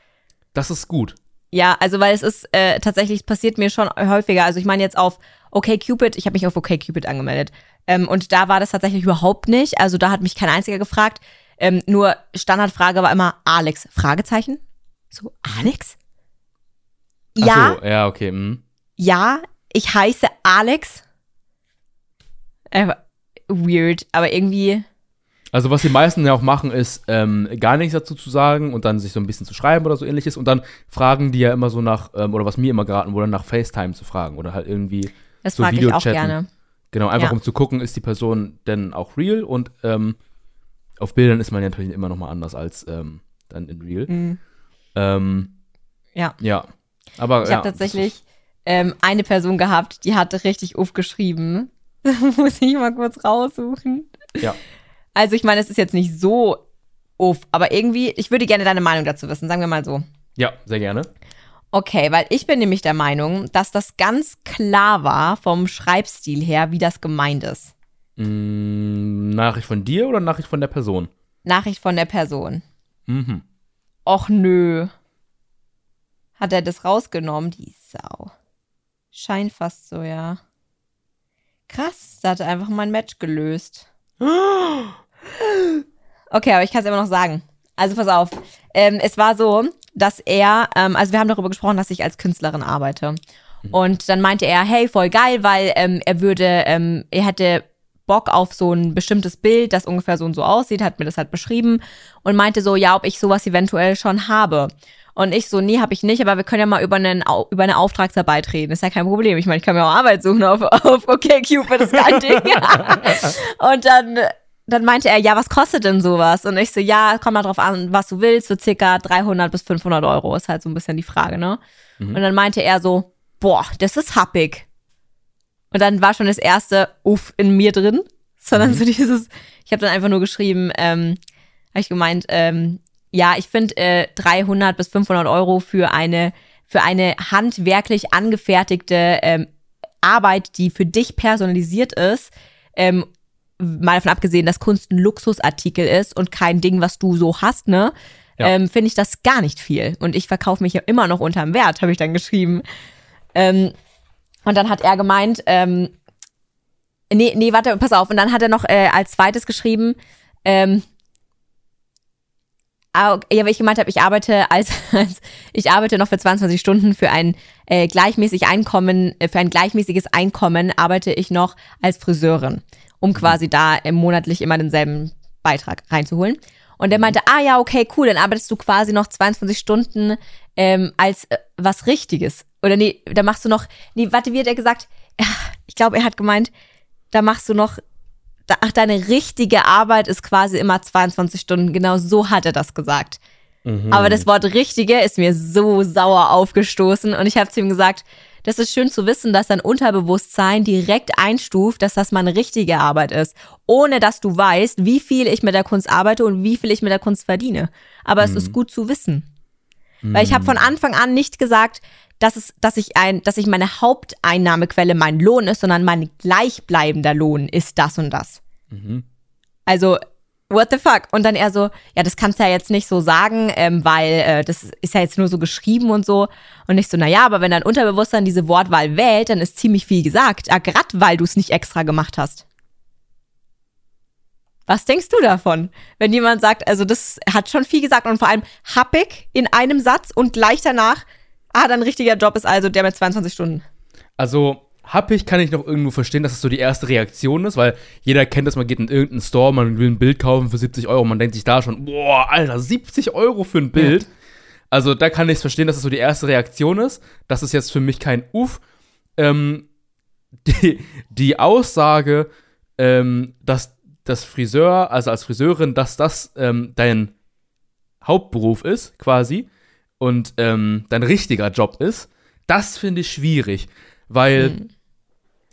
Das ist gut. Ja, also weil es ist äh, tatsächlich passiert mir schon häufiger. Also ich meine jetzt auf OkCupid, ich habe mich auf OkCupid angemeldet ähm, und da war das tatsächlich überhaupt nicht. Also da hat mich kein einziger gefragt. Ähm, nur Standardfrage war immer Alex Fragezeichen. So Alex? Ja. So, ja, okay. Hm. Ja, ich heiße Alex. Äh, weird, aber irgendwie. Also was die meisten ja auch machen, ist ähm, gar nichts dazu zu sagen und dann sich so ein bisschen zu schreiben oder so ähnliches und dann fragen die ja immer so nach, ähm, oder was mir immer geraten wurde, nach FaceTime zu fragen oder halt irgendwie das so mag ich auch gerne. Genau, einfach Ja. um zu gucken, ist die Person denn auch real und ähm, auf Bildern ist man ja natürlich immer noch mal anders als ähm, dann in real. Mhm. Ähm, Ja. ja. Aber Ich ja, habe tatsächlich ähm, eine Person gehabt, die hatte richtig aufgeschrieben. [laughs] Muss ich mal kurz raussuchen. Ja. Also ich meine, es ist jetzt nicht so uff, aber irgendwie, ich würde gerne deine Meinung dazu wissen, sagen wir mal so. Ja, sehr gerne. Okay, weil ich bin nämlich der Meinung, dass das ganz klar war vom Schreibstil her, wie das gemeint ist. Mm, Nachricht von dir oder Nachricht von der Person? Nachricht von der Person. Mhm. Och nö. Hat er das rausgenommen, die Sau. Scheint fast so, ja. Krass, da hat er einfach mein Match gelöst. [gasps] Okay, aber ich kann es immer noch sagen. Also pass auf. Ähm, es war so, dass er, ähm, also wir haben darüber gesprochen, dass ich als Künstlerin arbeite. Und dann meinte er, hey, voll geil, weil ähm, er würde, ähm, er hätte Bock auf so ein bestimmtes Bild, das ungefähr so und so aussieht, hat mir das halt beschrieben und meinte so, ja, ob ich sowas eventuell schon habe. Und ich so, nee, habe ich nicht, aber wir können ja mal über, einen, über eine Auftragsarbeit reden. Ist ja kein Problem. Ich meine, ich kann mir auch Arbeit suchen auf, [laughs] auf OkCupid, ist kein Ding. [laughs] und dann, dann meinte er, ja, was kostet denn sowas? Und ich so, ja, komm mal drauf an, was du willst, so circa 300 bis 500 Euro ist halt so ein bisschen die Frage, ne? Und dann meinte er so, boah, das ist happig. Und dann war schon das erste Uff in mir drin, sondern so dieses, ich habe dann einfach nur geschrieben, ähm, habe ich gemeint, ähm, ja, ich finde äh, 300 bis 500 Euro für eine für eine handwerklich angefertigte ähm, Arbeit, die für dich personalisiert ist, ähm, mal davon abgesehen, dass Kunst ein Luxusartikel ist und kein Ding, was du so hast, ne? Ja. Ähm, finde ich das gar nicht viel. Und ich verkaufe mich ja immer noch unterm Wert, habe ich dann geschrieben. Ähm, und dann hat er gemeint, ähm, nee, nee, warte, pass auf. Und dann hat er noch äh, als zweites geschrieben, ähm, ah, ja, weil ich gemeint habe, ich arbeite als, [laughs] als ich arbeite noch für 22 Stunden für ein äh, gleichmäßig Einkommen, äh, für ein gleichmäßiges Einkommen arbeite ich noch als Friseurin, um quasi da monatlich immer denselben Beitrag reinzuholen. Und er meinte, ah ja, okay, cool, dann arbeitest du quasi noch 22 Stunden ähm, als äh, was Richtiges. Oder nee, da machst du noch, nee, warte, wie hat er gesagt? Ja, ich glaube, er hat gemeint, da machst du noch, da, ach, deine richtige Arbeit ist quasi immer 22 Stunden. Genau so hat er das gesagt. Aber das Wort richtige ist mir so sauer aufgestoßen und ich habe zu ihm gesagt, das ist schön zu wissen, dass dein Unterbewusstsein direkt einstuft, dass das meine richtige Arbeit ist, ohne dass du weißt, wie viel ich mit der Kunst arbeite und wie viel ich mit der Kunst verdiene. Aber es ist gut zu wissen. Weil ich habe von Anfang an nicht gesagt, dass, es, dass, ich ein, dass ich meine Haupteinnahmequelle mein Lohn ist, sondern mein gleichbleibender Lohn ist das und das. Also, what the fuck? Und dann er so, ja, das kannst du ja jetzt nicht so sagen, ähm, weil äh, das ist ja jetzt nur so geschrieben und so. Und ich so, naja, aber wenn dein Unterbewusstsein diese Wortwahl wählt, dann ist ziemlich viel gesagt. Ah, grad weil du es nicht extra gemacht hast. Was denkst du davon? Wenn jemand sagt, also das hat schon viel gesagt und vor allem happig in einem Satz und gleich danach, ah, dein richtiger Job ist also der mit 22 Stunden. Also, happig kann ich noch irgendwo verstehen, dass es so die erste Reaktion ist, weil jeder kennt das, man geht in irgendeinen Store, man will ein Bild kaufen für 70 Euro, man denkt sich da schon, boah, Alter, 70 Euro für ein Bild. Also, da kann ich es verstehen, dass es so die erste Reaktion ist. Das ist jetzt für mich kein Uff. Ähm, [laughs] die, die Aussage, ähm, dass das Friseur, also als Friseurin, dass das ähm, dein Hauptberuf ist, quasi, und ähm, dein richtiger Job ist, das finde ich schwierig, weil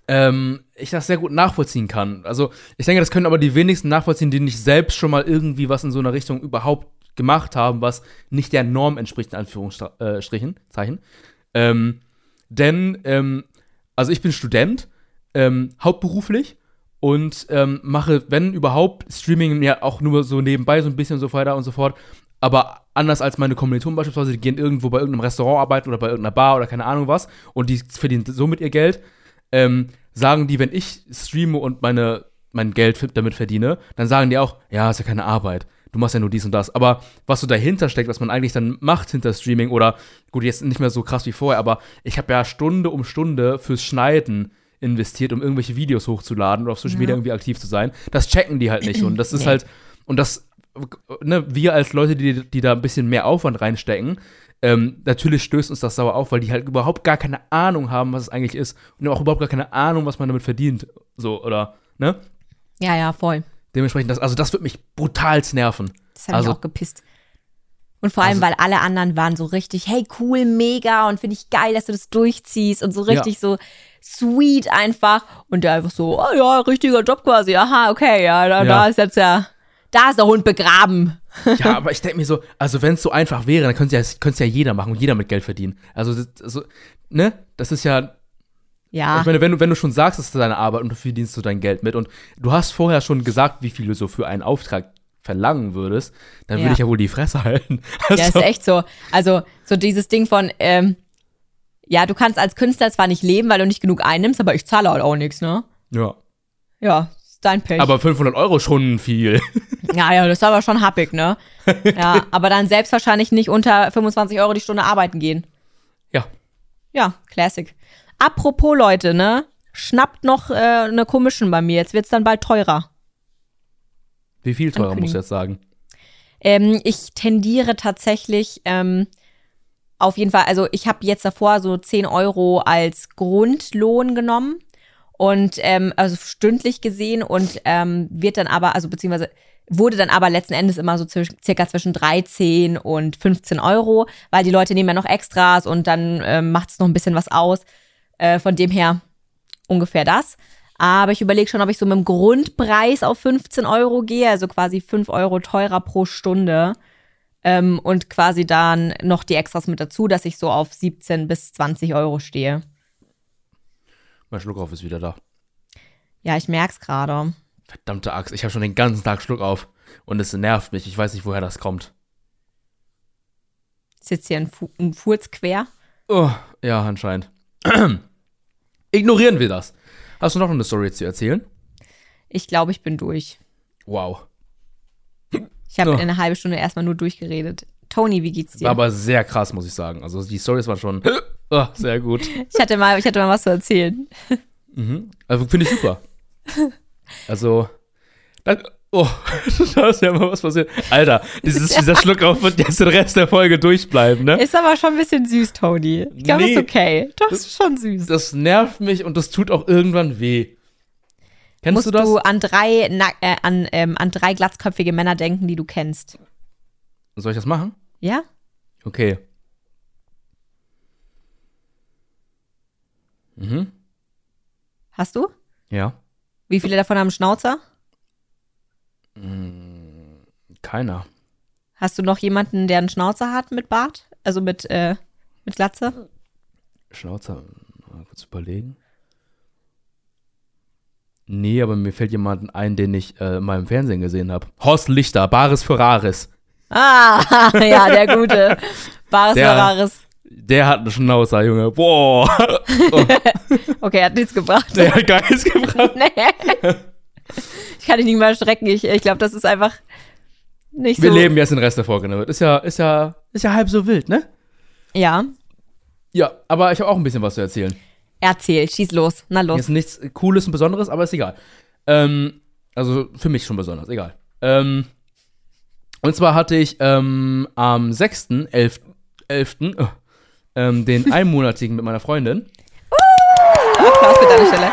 ähm, ich das sehr gut nachvollziehen kann. Also ich denke, das können aber die wenigsten nachvollziehen, die nicht selbst schon mal irgendwie was in so einer Richtung überhaupt gemacht haben, was nicht der Norm entspricht, in Anführungsstrichen. Zeichen. Ähm, denn, ähm, also ich bin Student, ähm, hauptberuflich und ähm, mache, wenn überhaupt, Streaming ja auch nur so nebenbei so ein bisschen so weiter und so fort. Aber anders als meine Kommilitonen beispielsweise, die gehen irgendwo bei irgendeinem Restaurant arbeiten oder bei irgendeiner Bar oder keine Ahnung was und die verdienen somit ihr Geld, ähm, sagen die, wenn ich streame und meine, mein Geld damit verdiene, dann sagen die auch, ja, ist ja keine Arbeit. Du machst ja nur dies und das. Aber was so dahinter steckt, was man eigentlich dann macht hinter Streaming oder, gut, jetzt nicht mehr so krass wie vorher, aber ich habe ja Stunde um Stunde fürs Schneiden investiert, um irgendwelche Videos hochzuladen oder auf Social Media irgendwie aktiv zu sein. Das checken die halt nicht. Und das ist nee. halt, und das, ne, wir als Leute, die, die da ein bisschen mehr Aufwand reinstecken, ähm, natürlich stößt uns das sauer auf, weil die halt überhaupt gar keine Ahnung haben, was es eigentlich ist. Und auch überhaupt gar keine Ahnung, was man damit verdient. So, oder, ne? Ja, ja, voll. Dementsprechend, das, also das wird mich brutal nerven. Das hat also, mich auch gepisst. Und vor allem, also, weil alle anderen waren so richtig, hey, cool, mega und finde ich geil, dass du das durchziehst und so richtig ja. so sweet einfach. Und der einfach so, oh ja, richtiger Job quasi. Aha, okay, ja, da, ja. da ist jetzt ja, da ist der Hund begraben. Ja, aber ich denke mir so, also wenn es so einfach wäre, dann könnte es ja, ja jeder machen und jeder mit Geld verdienen. Also, das, also, ne, das ist ja. Ja. Ich meine, wenn du, wenn du schon sagst, es ist deine Arbeit und du verdienst so dein Geld mit und du hast vorher schon gesagt, wie viel du so für einen Auftrag verlangen würdest, dann ja. würde ich ja wohl die Fresse halten. Also, [laughs] ja, ist echt so. Also, so dieses Ding von, ähm, ja, du kannst als Künstler zwar nicht leben, weil du nicht genug einnimmst, aber ich zahle halt auch nichts, ne? Ja. Ja, dein Pech. Aber 500 Euro schon viel. [laughs] Ja, ja, das ist aber schon happig, ne? [laughs] Ja, aber dann selbst wahrscheinlich nicht unter 25 Euro die Stunde arbeiten gehen. Ja. Ja, Classic. Apropos Leute, ne? Schnappt noch äh, eine Commission bei mir. Jetzt wird's dann bald teurer. Wie viel teurer muss ich jetzt sagen? Ähm, ich tendiere tatsächlich ähm, auf jeden Fall, also ich habe jetzt davor so 10 Euro als Grundlohn genommen und ähm, also stündlich gesehen und ähm, wird dann aber, also beziehungsweise wurde dann aber letzten Endes immer so zwischen, circa zwischen 13 und 15 Euro, weil die Leute nehmen ja noch Extras und dann ähm, macht es noch ein bisschen was aus. Äh, von dem her ungefähr das. Aber ich überlege schon, ob ich so mit dem Grundpreis auf 15 Euro gehe, also quasi 5 Euro teurer pro Stunde. Ähm, und quasi dann noch die Extras mit dazu, dass ich so auf 17 bis 20 Euro stehe. Mein Schluck auf ist wieder da. Ja, ich merk's gerade. Verdammte Axt, ich habe schon den ganzen Tag Schluck auf. Und es nervt mich. Ich weiß nicht, woher das kommt. Ist jetzt hier ein, Fu ein Furz quer? Oh, ja, anscheinend. [clears throat] Ignorieren wir das. Hast du noch eine Story zu erzählen? Ich glaube, ich bin durch. Wow. Ich habe oh. eine halbe Stunde erstmal nur durchgeredet. Tony, wie geht's dir? War aber sehr krass, muss ich sagen. Also die Stories waren schon oh, [laughs] sehr gut. ich, hatte mal, ich hatte mal was zu erzählen. Mhm. Also finde ich super. Also, danke. Oh, [laughs] da ist ja immer was passiert. Alter, dieses, [laughs] dieser Schluck auf wird jetzt den Rest der Folge durchbleiben, ne? Ist aber schon ein bisschen süß, Tony. Ich glaube, nee, ist okay. Doch, das, ist schon süß. Das nervt mich und das tut auch irgendwann weh. Kennst Musst du das? du an drei, äh, an, ähm, an drei glatzköpfige Männer denken, die du kennst. Soll ich das machen? Ja. Okay. Mhm. Hast du? Ja. Wie viele davon haben Schnauzer? Hm, keiner. Hast du noch jemanden, der einen Schnauzer hat mit Bart? Also mit, äh, mit Glatze? Schnauzer, mal kurz überlegen. Nee, aber mir fällt jemand ein, den ich äh, mal im Fernsehen gesehen habe. Horst Lichter, Baris Ferraris. Ah, [laughs] ja, der Gute. Baris der, Ferraris. Der hat einen Schnauzer, Junge. Boah. [laughs] Oh. okay, er hat nichts gebracht. Der hat gar nichts gebracht. [laughs] nee. Ich kann dich nicht mal schrecken. Ich, ich glaube, das ist einfach nicht Wir so. Wir leben jetzt den Rest der Folge damit. Ist ja, ist ja, ist ja halb so wild, ne? Ja. Ja, aber ich habe auch ein bisschen was zu erzählen. Erzähl, schieß los. Na los. Ist nichts Cooles und Besonderes, aber ist egal. Ähm, also für mich schon besonders, egal. Ähm, und zwar hatte ich ähm, am 6.11. 11., oh, ähm, den [laughs] einmonatigen mit meiner Freundin. Uh, Applaus für deine Stelle.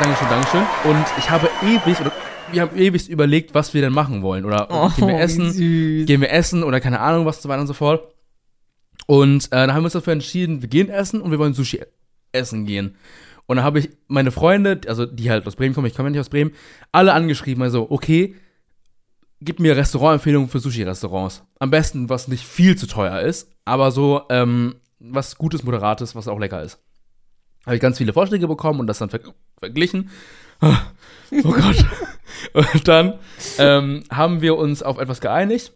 Dankeschön, Dankeschön. Und ich habe ewig, oder wir haben ewig überlegt, was wir denn machen wollen. Oder oh, gehen wir essen, gehen wir essen oder keine Ahnung, was so weiter und so fort. Und äh, dann haben wir uns dafür entschieden, wir gehen essen und wir wollen Sushi essen gehen. Und dann habe ich meine Freunde, also die halt aus Bremen kommen, ich komme ja nicht aus Bremen, alle angeschrieben, also okay, gib mir Restaurantempfehlungen für Sushi-Restaurants. Am besten, was nicht viel zu teuer ist, aber so ähm, was Gutes, Moderates, was auch lecker ist. Habe ich ganz viele Vorschläge bekommen und das dann ver verglichen. [laughs] Oh Gott. und dann ähm, haben wir uns auf etwas geeinigt.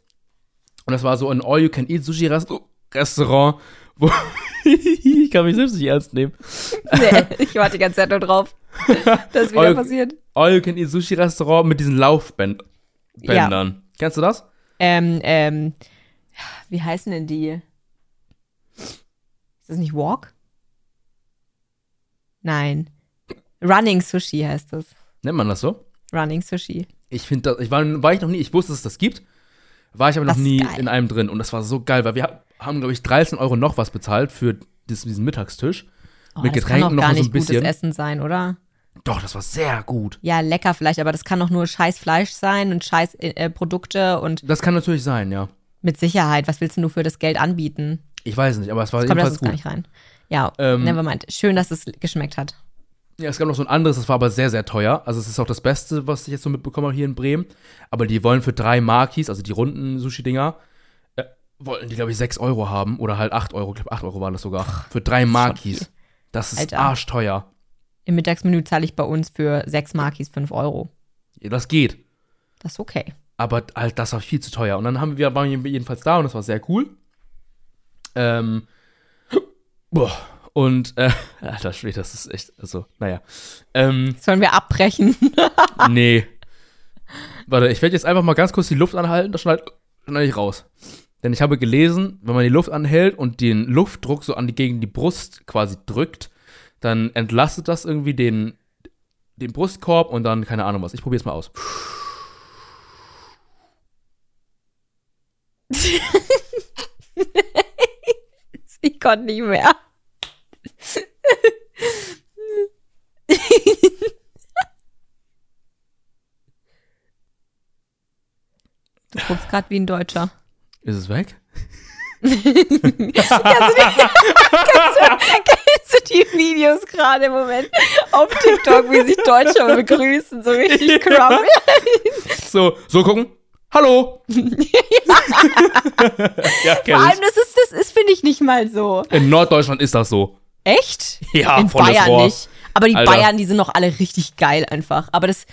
Und das war so ein All-You-Can-Eat-Sushi-Restaurant, wo [laughs] ich kann mich selbst nicht ernst nehmen. Nee, ich warte die ganze Zeit nur drauf, [laughs] dass wieder All- passiert. All-You-Can-Eat-Sushi-Restaurant mit diesen Laufbändern. Ja. Kennst du das? Ähm, ähm, wie heißen denn die? Ist das nicht Walk? Nein. Running Sushi heißt das. Nennt man das so? Running Sushi. Ich finde das, ich war, war ich noch nie, ich wusste, dass es das gibt, war ich aber noch nie geil. in einem drin und das war so geil, weil wir ha- haben, glaube ich, 13 Euro noch was bezahlt für diesen Mittagstisch. Oh, Mit Getränken noch gar so ein nicht gutes bisschen. Essen sein, oder? Doch, das war sehr gut. Ja, lecker vielleicht, aber das kann doch nur scheiß Fleisch sein und scheiß äh, Produkte und Das kann natürlich sein, ja. mit Sicherheit. Was willst denn du für das Geld anbieten? Ich weiß nicht, aber es war Das kommt jedenfalls das gar gut. nicht rein. Ja, Ähm, nevermind. Schön, dass es geschmeckt hat. Ja, es gab noch so ein anderes, das war aber sehr, sehr teuer. Also es ist auch das Beste, was ich jetzt so mitbekommen habe hier in Bremen. Aber die wollen für drei Markis, also die runden Sushi-Dinger, äh, wollten die, glaube ich, 6 Euro haben oder halt 8 Euro. Ich glaube, 8 Euro waren das sogar. Für drei Markis. Das ist Alter. arschteuer. Im Mittagsmenü zahle ich bei uns für sechs Markis 5 Euro. Ja, das geht. Das ist okay. Aber halt, das war viel zu teuer. Und dann haben wir, waren wir jedenfalls da und das war sehr cool. Ähm, boah. Und, äh, [laughs] alter Schwede, das ist echt, also, naja. Ähm, Sollen wir abbrechen? [laughs] nee. Warte, ich werde jetzt einfach mal ganz kurz die Luft anhalten, das schneide schneid ich raus. Denn ich habe gelesen, wenn man die Luft anhält und den Luftdruck so an die, gegen die Brust quasi drückt, dann entlastet das irgendwie den, den Brustkorb und dann keine Ahnung was. Ich probiere es mal aus. [laughs] ich konnte nicht mehr. Du guckst gerade wie ein Deutscher. Ist es weg? [laughs] Kennst du die Videos gerade im Moment auf TikTok, wie sich Deutsche [laughs] begrüßen, so richtig crummy? [laughs] So, so gucken. Hallo! [laughs] ja, Vor allem, das ist, das ist, finde ich, nicht mal so. In Norddeutschland ist das so. Echt? Ja, In Bayern Rohr. nicht. Aber die Alter. Bayern, die sind doch alle richtig geil einfach. Aber das,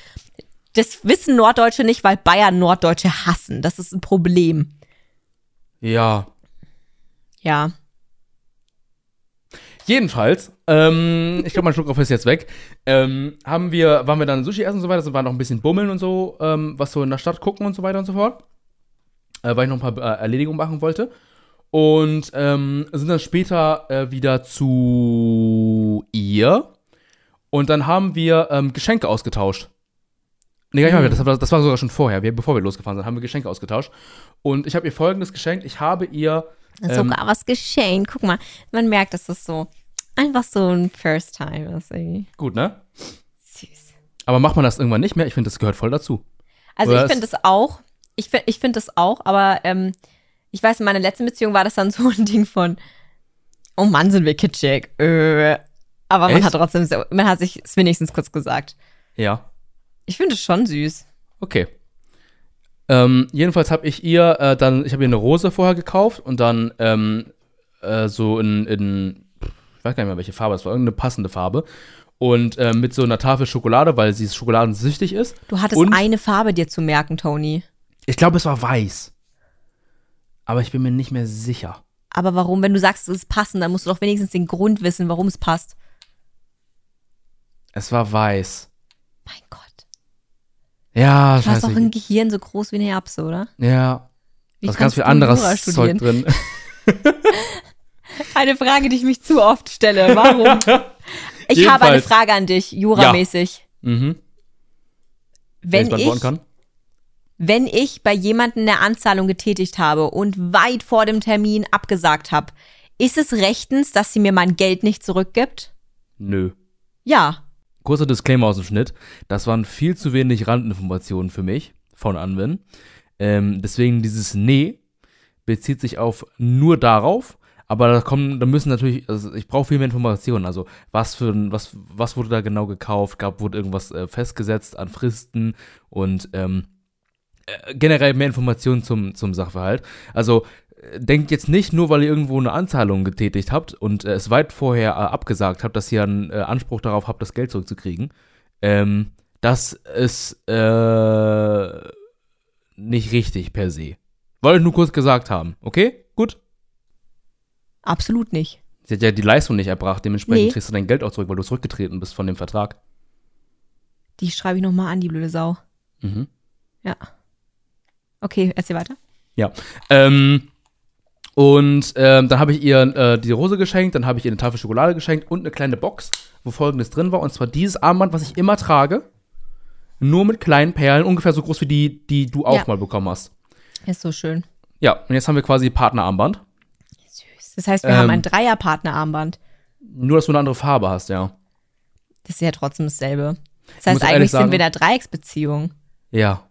das wissen Norddeutsche nicht, weil Bayern Norddeutsche hassen. Das ist ein Problem. Ja. Ja. Jedenfalls, ähm, ich glaube, mein Schluckauf ist jetzt weg. Ähm, haben wir, waren wir dann Sushi essen und so weiter, sind wir noch ein bisschen bummeln und so, ähm, was so in der Stadt gucken und so weiter und so fort. Äh, weil ich noch ein paar äh, Erledigungen machen wollte. Und ähm, sind dann später äh, wieder zu ihr. Und dann haben wir ähm, Geschenke ausgetauscht. Nee, gar nicht mal, das, war, das war sogar schon vorher, wir, bevor wir losgefahren sind, haben wir Geschenke ausgetauscht. Und ich habe ihr folgendes geschenkt. Ich habe ihr Ähm, Sogar was geschehen. Guck mal, man merkt, dass das so einfach so ein First Time ist. Irgendwie. Gut, ne? Süß. Aber macht man das irgendwann nicht mehr? Ich finde, das gehört voll dazu. Also Oder ich finde es auch. Ich, fi- ich finde es auch, aber ähm, ich weiß, in meiner letzten Beziehung war das dann [laughs] so ein Ding von, oh Mann, sind wir kitschig. Äh. Aber man Echt? hat trotzdem, man hat sich es wenigstens kurz gesagt. Ja. Ich finde es schon süß. Okay. Ähm, jedenfalls habe ich ihr äh, dann, ich habe ihr eine Rose vorher gekauft und dann ähm, äh, so in, in, ich weiß gar nicht mehr welche Farbe, es war irgendeine passende Farbe. Und äh, mit so einer Tafel Schokolade, weil sie schokoladensüchtig ist. Du hattest Und- eine Farbe dir zu merken, Tony. Ich glaube, es war weiß. Aber ich bin mir nicht mehr sicher. Aber warum, wenn du sagst, es ist passend, dann musst du doch wenigstens den Grund wissen, warum es passt. Es war weiß. Mein Gott. Ja, Du hast doch ein Gehirn so groß wie eine Erbse, oder? Ja. Wie Da ist ganz viel anderes Zeug drin. [laughs] Eine Frage, die ich mich zu oft stelle. Warum? [laughs] Ich habe eine. Frage an dich, juramäßig. mhm. Wenn ich beantworten ich, kann. wenn ich bei jemandem eine Anzahlung getätigt habe und weit vor dem Termin abgesagt habe, ist es rechtens, dass sie mir mein Geld nicht zurückgibt? Nö. Ja. Kurzer Disclaimer aus dem Schnitt. Das waren viel zu wenig Randinformationen für mich von Anwin. Ähm, deswegen dieses Nee bezieht sich auf nur darauf. Aber da kommen, da müssen natürlich, also ich brauche viel mehr Informationen. Also was für was, was wurde da genau gekauft? Gab, wurde irgendwas äh, festgesetzt an Fristen und ähm, äh, generell mehr Informationen zum, zum Sachverhalt. Also denkt jetzt nicht nur, weil ihr irgendwo eine Anzahlung getätigt habt und äh, es weit vorher äh, abgesagt habt, dass ihr einen äh, Anspruch darauf habt, das Geld zurückzukriegen, ähm, das ist äh, nicht richtig per se. Wollte ich nur kurz gesagt haben. Okay? Gut? Absolut nicht. Sie hat ja die Leistung nicht erbracht, dementsprechend Nee. kriegst du dein Geld auch zurück, weil du zurückgetreten bist von dem Vertrag. Die schreibe ich nochmal an, die blöde Sau. Mhm. Ja. Okay, erzähl weiter. Ja. Ähm, und ähm, dann habe ich ihr äh, die Rose geschenkt, dann habe ich ihr eine Tafel Schokolade geschenkt und eine kleine Box, wo folgendes drin war. Und zwar dieses Armband, was ich immer trage. Nur mit kleinen Perlen, ungefähr so groß wie die, die du auch Ja. mal bekommen hast. Ist so schön. Ja, und jetzt haben wir quasi Partnerarmband. Süß. Das heißt, wir Ähm. haben ein Dreierpartnerarmband. Nur, dass du eine andere Farbe hast, ja. Das ist ja trotzdem dasselbe. Das heißt, eigentlich sagen- sind wir in einer Dreiecksbeziehung. Ja.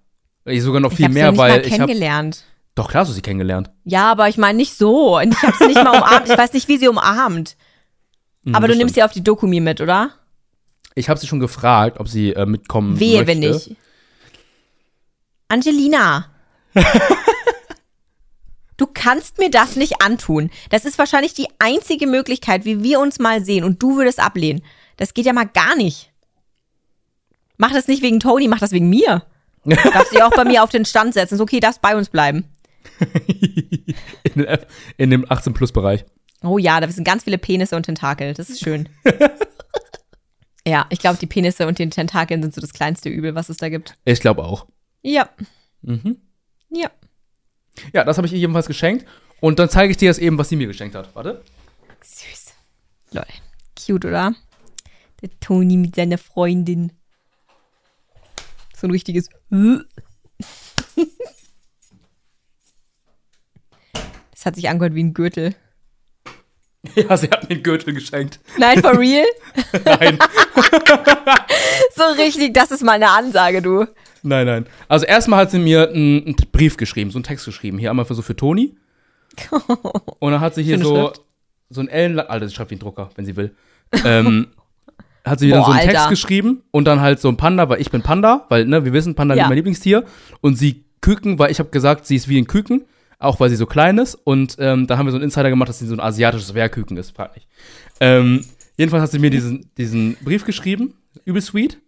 Ich sogar noch Ich viel mehr, weil ich habe. kennengelernt. Doch, klar hast du sie kennengelernt. Ja, aber ich meine nicht so. Ich habe sie nicht mal umarmt. Ich weiß nicht, wie sie umarmt. Mhm, Aber du nimmst stimmt. sie auf die Dokumi mit, oder? Ich habe sie schon gefragt, ob sie äh, mitkommen Wehe, möchte. wenn nicht. Angelina. [laughs] du kannst mir das nicht antun. Das ist wahrscheinlich die einzige Möglichkeit, wie wir uns mal sehen. Und du würdest ablehnen. Das geht ja mal gar nicht. Mach das nicht wegen Tony, mach das wegen mir. [laughs] Darfst sie auch bei mir auf den Stand setzen. Ist okay, darfst bei uns bleiben. [laughs] in, in dem 18-Plus-Bereich. Oh ja, da sind ganz viele Penisse und Tentakel. Das ist schön. [laughs] ja, ich glaube, die Penisse und die Tentakeln sind so das kleinste Übel, was es da gibt. Ich glaube auch. Ja. Mhm. Ja. Ja, das habe ich ihr jedenfalls geschenkt. Und dann zeige ich dir jetzt eben, was sie mir geschenkt hat. Warte. Süß. Lol. Cute, oder? Der Toni mit seiner Freundin. So ein richtiges. [laughs] Das hat sich angehört wie ein Gürtel. [laughs] Ja, sie hat mir einen Gürtel geschenkt. Nein, for real? [laughs] Nein. [laughs] So richtig, das ist mal eine Ansage, du. nein, nein. Also erstmal hat sie mir einen, einen Brief geschrieben, so einen Text geschrieben. Hier einmal für so für Toni. Und dann hat sie hier Schöne so, Schrift. so ein Ellenlang. Alter, sie schreibt wie ein Drucker, wenn sie will. ähm, hat sie wieder Boah, so einen Text Alter. geschrieben und dann halt so ein Panda, weil ich bin Panda, weil, ne, wir wissen, Panda Ja. ist mein Lieblingstier. Und sie Küken, weil ich habe gesagt, sie ist wie ein Küken, auch weil sie so klein ist. Und ähm, dann haben wir so einen Insider gemacht, dass sie so ein asiatisches Wehrküken ist, frag nicht. Ähm, jedenfalls hat sie mir diesen, diesen Brief geschrieben, übel sweet.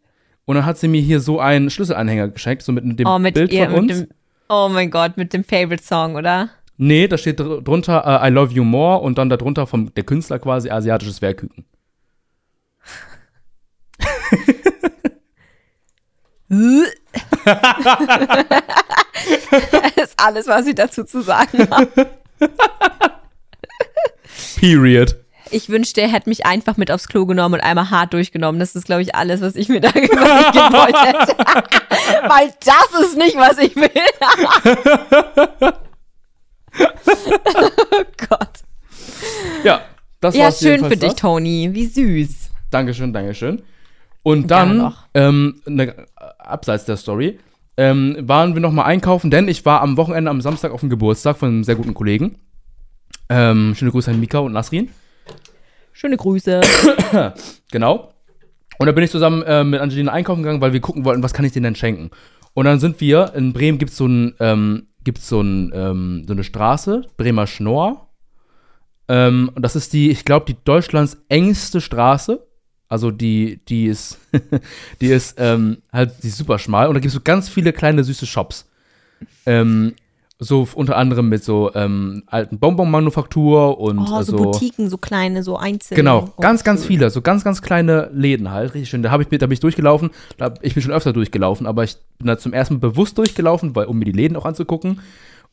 Und dann hat sie mir hier so einen Schlüsselanhänger geschenkt, so mit dem Oh, mit Bild ihr, von uns. dem. Oh mein Gott, mit dem Favorite Song, oder? Nee, da steht dr- drunter äh, I love you more und dann darunter vom der Künstler quasi asiatisches Wehrküken. [laughs] [laughs] Das ist alles, was ich dazu zu sagen habe. Period. Ich wünschte, er hätte mich einfach mit aufs Klo genommen und einmal hart durchgenommen. Das ist, glaube ich, alles, was ich mir da [laughs] was ich gewollt hätte. Weil das ist nicht, was ich will. oh Gott. Ja, das Ja, war's schön jedenfalls für dich. Toni. Wie süß. Dankeschön, Dankeschön. Und dann, ähm, ne, abseits der Story, ähm, waren wir noch mal einkaufen, denn ich war am Wochenende, am Samstag auf dem Geburtstag von einem sehr guten Kollegen. Ähm, schöne Grüße an Mika und Nasrin. Schöne Grüße. [coughs] Genau. Und da bin ich zusammen äh, mit Angelina einkaufen gegangen, weil wir gucken wollten, was kann ich denen denn schenken. Und dann sind wir, in Bremen gibt es so, ein, ähm, gibt's so, ein, ähm, so eine Straße, Bremer Schnorr. Ähm, und das ist die, ich glaube, die Deutschlands engste Straße. Also die, die ist, [laughs] die ist ähm, halt, die ist super schmal. Und da gibt es so ganz viele kleine süße Shops. Ähm, so unter anderem mit so ähm, alten Bonbon-Manufaktur und Oh, so also, Boutiquen, so kleine, so einzelne. Genau, Oh, ganz, ganz viele, so ganz, ganz kleine Läden halt, richtig schön. Da habe ich, da bin ich durchgelaufen, da ich bin schon öfter durchgelaufen, aber ich bin da zum ersten Mal bewusst durchgelaufen, weil, um mir die Läden auch anzugucken.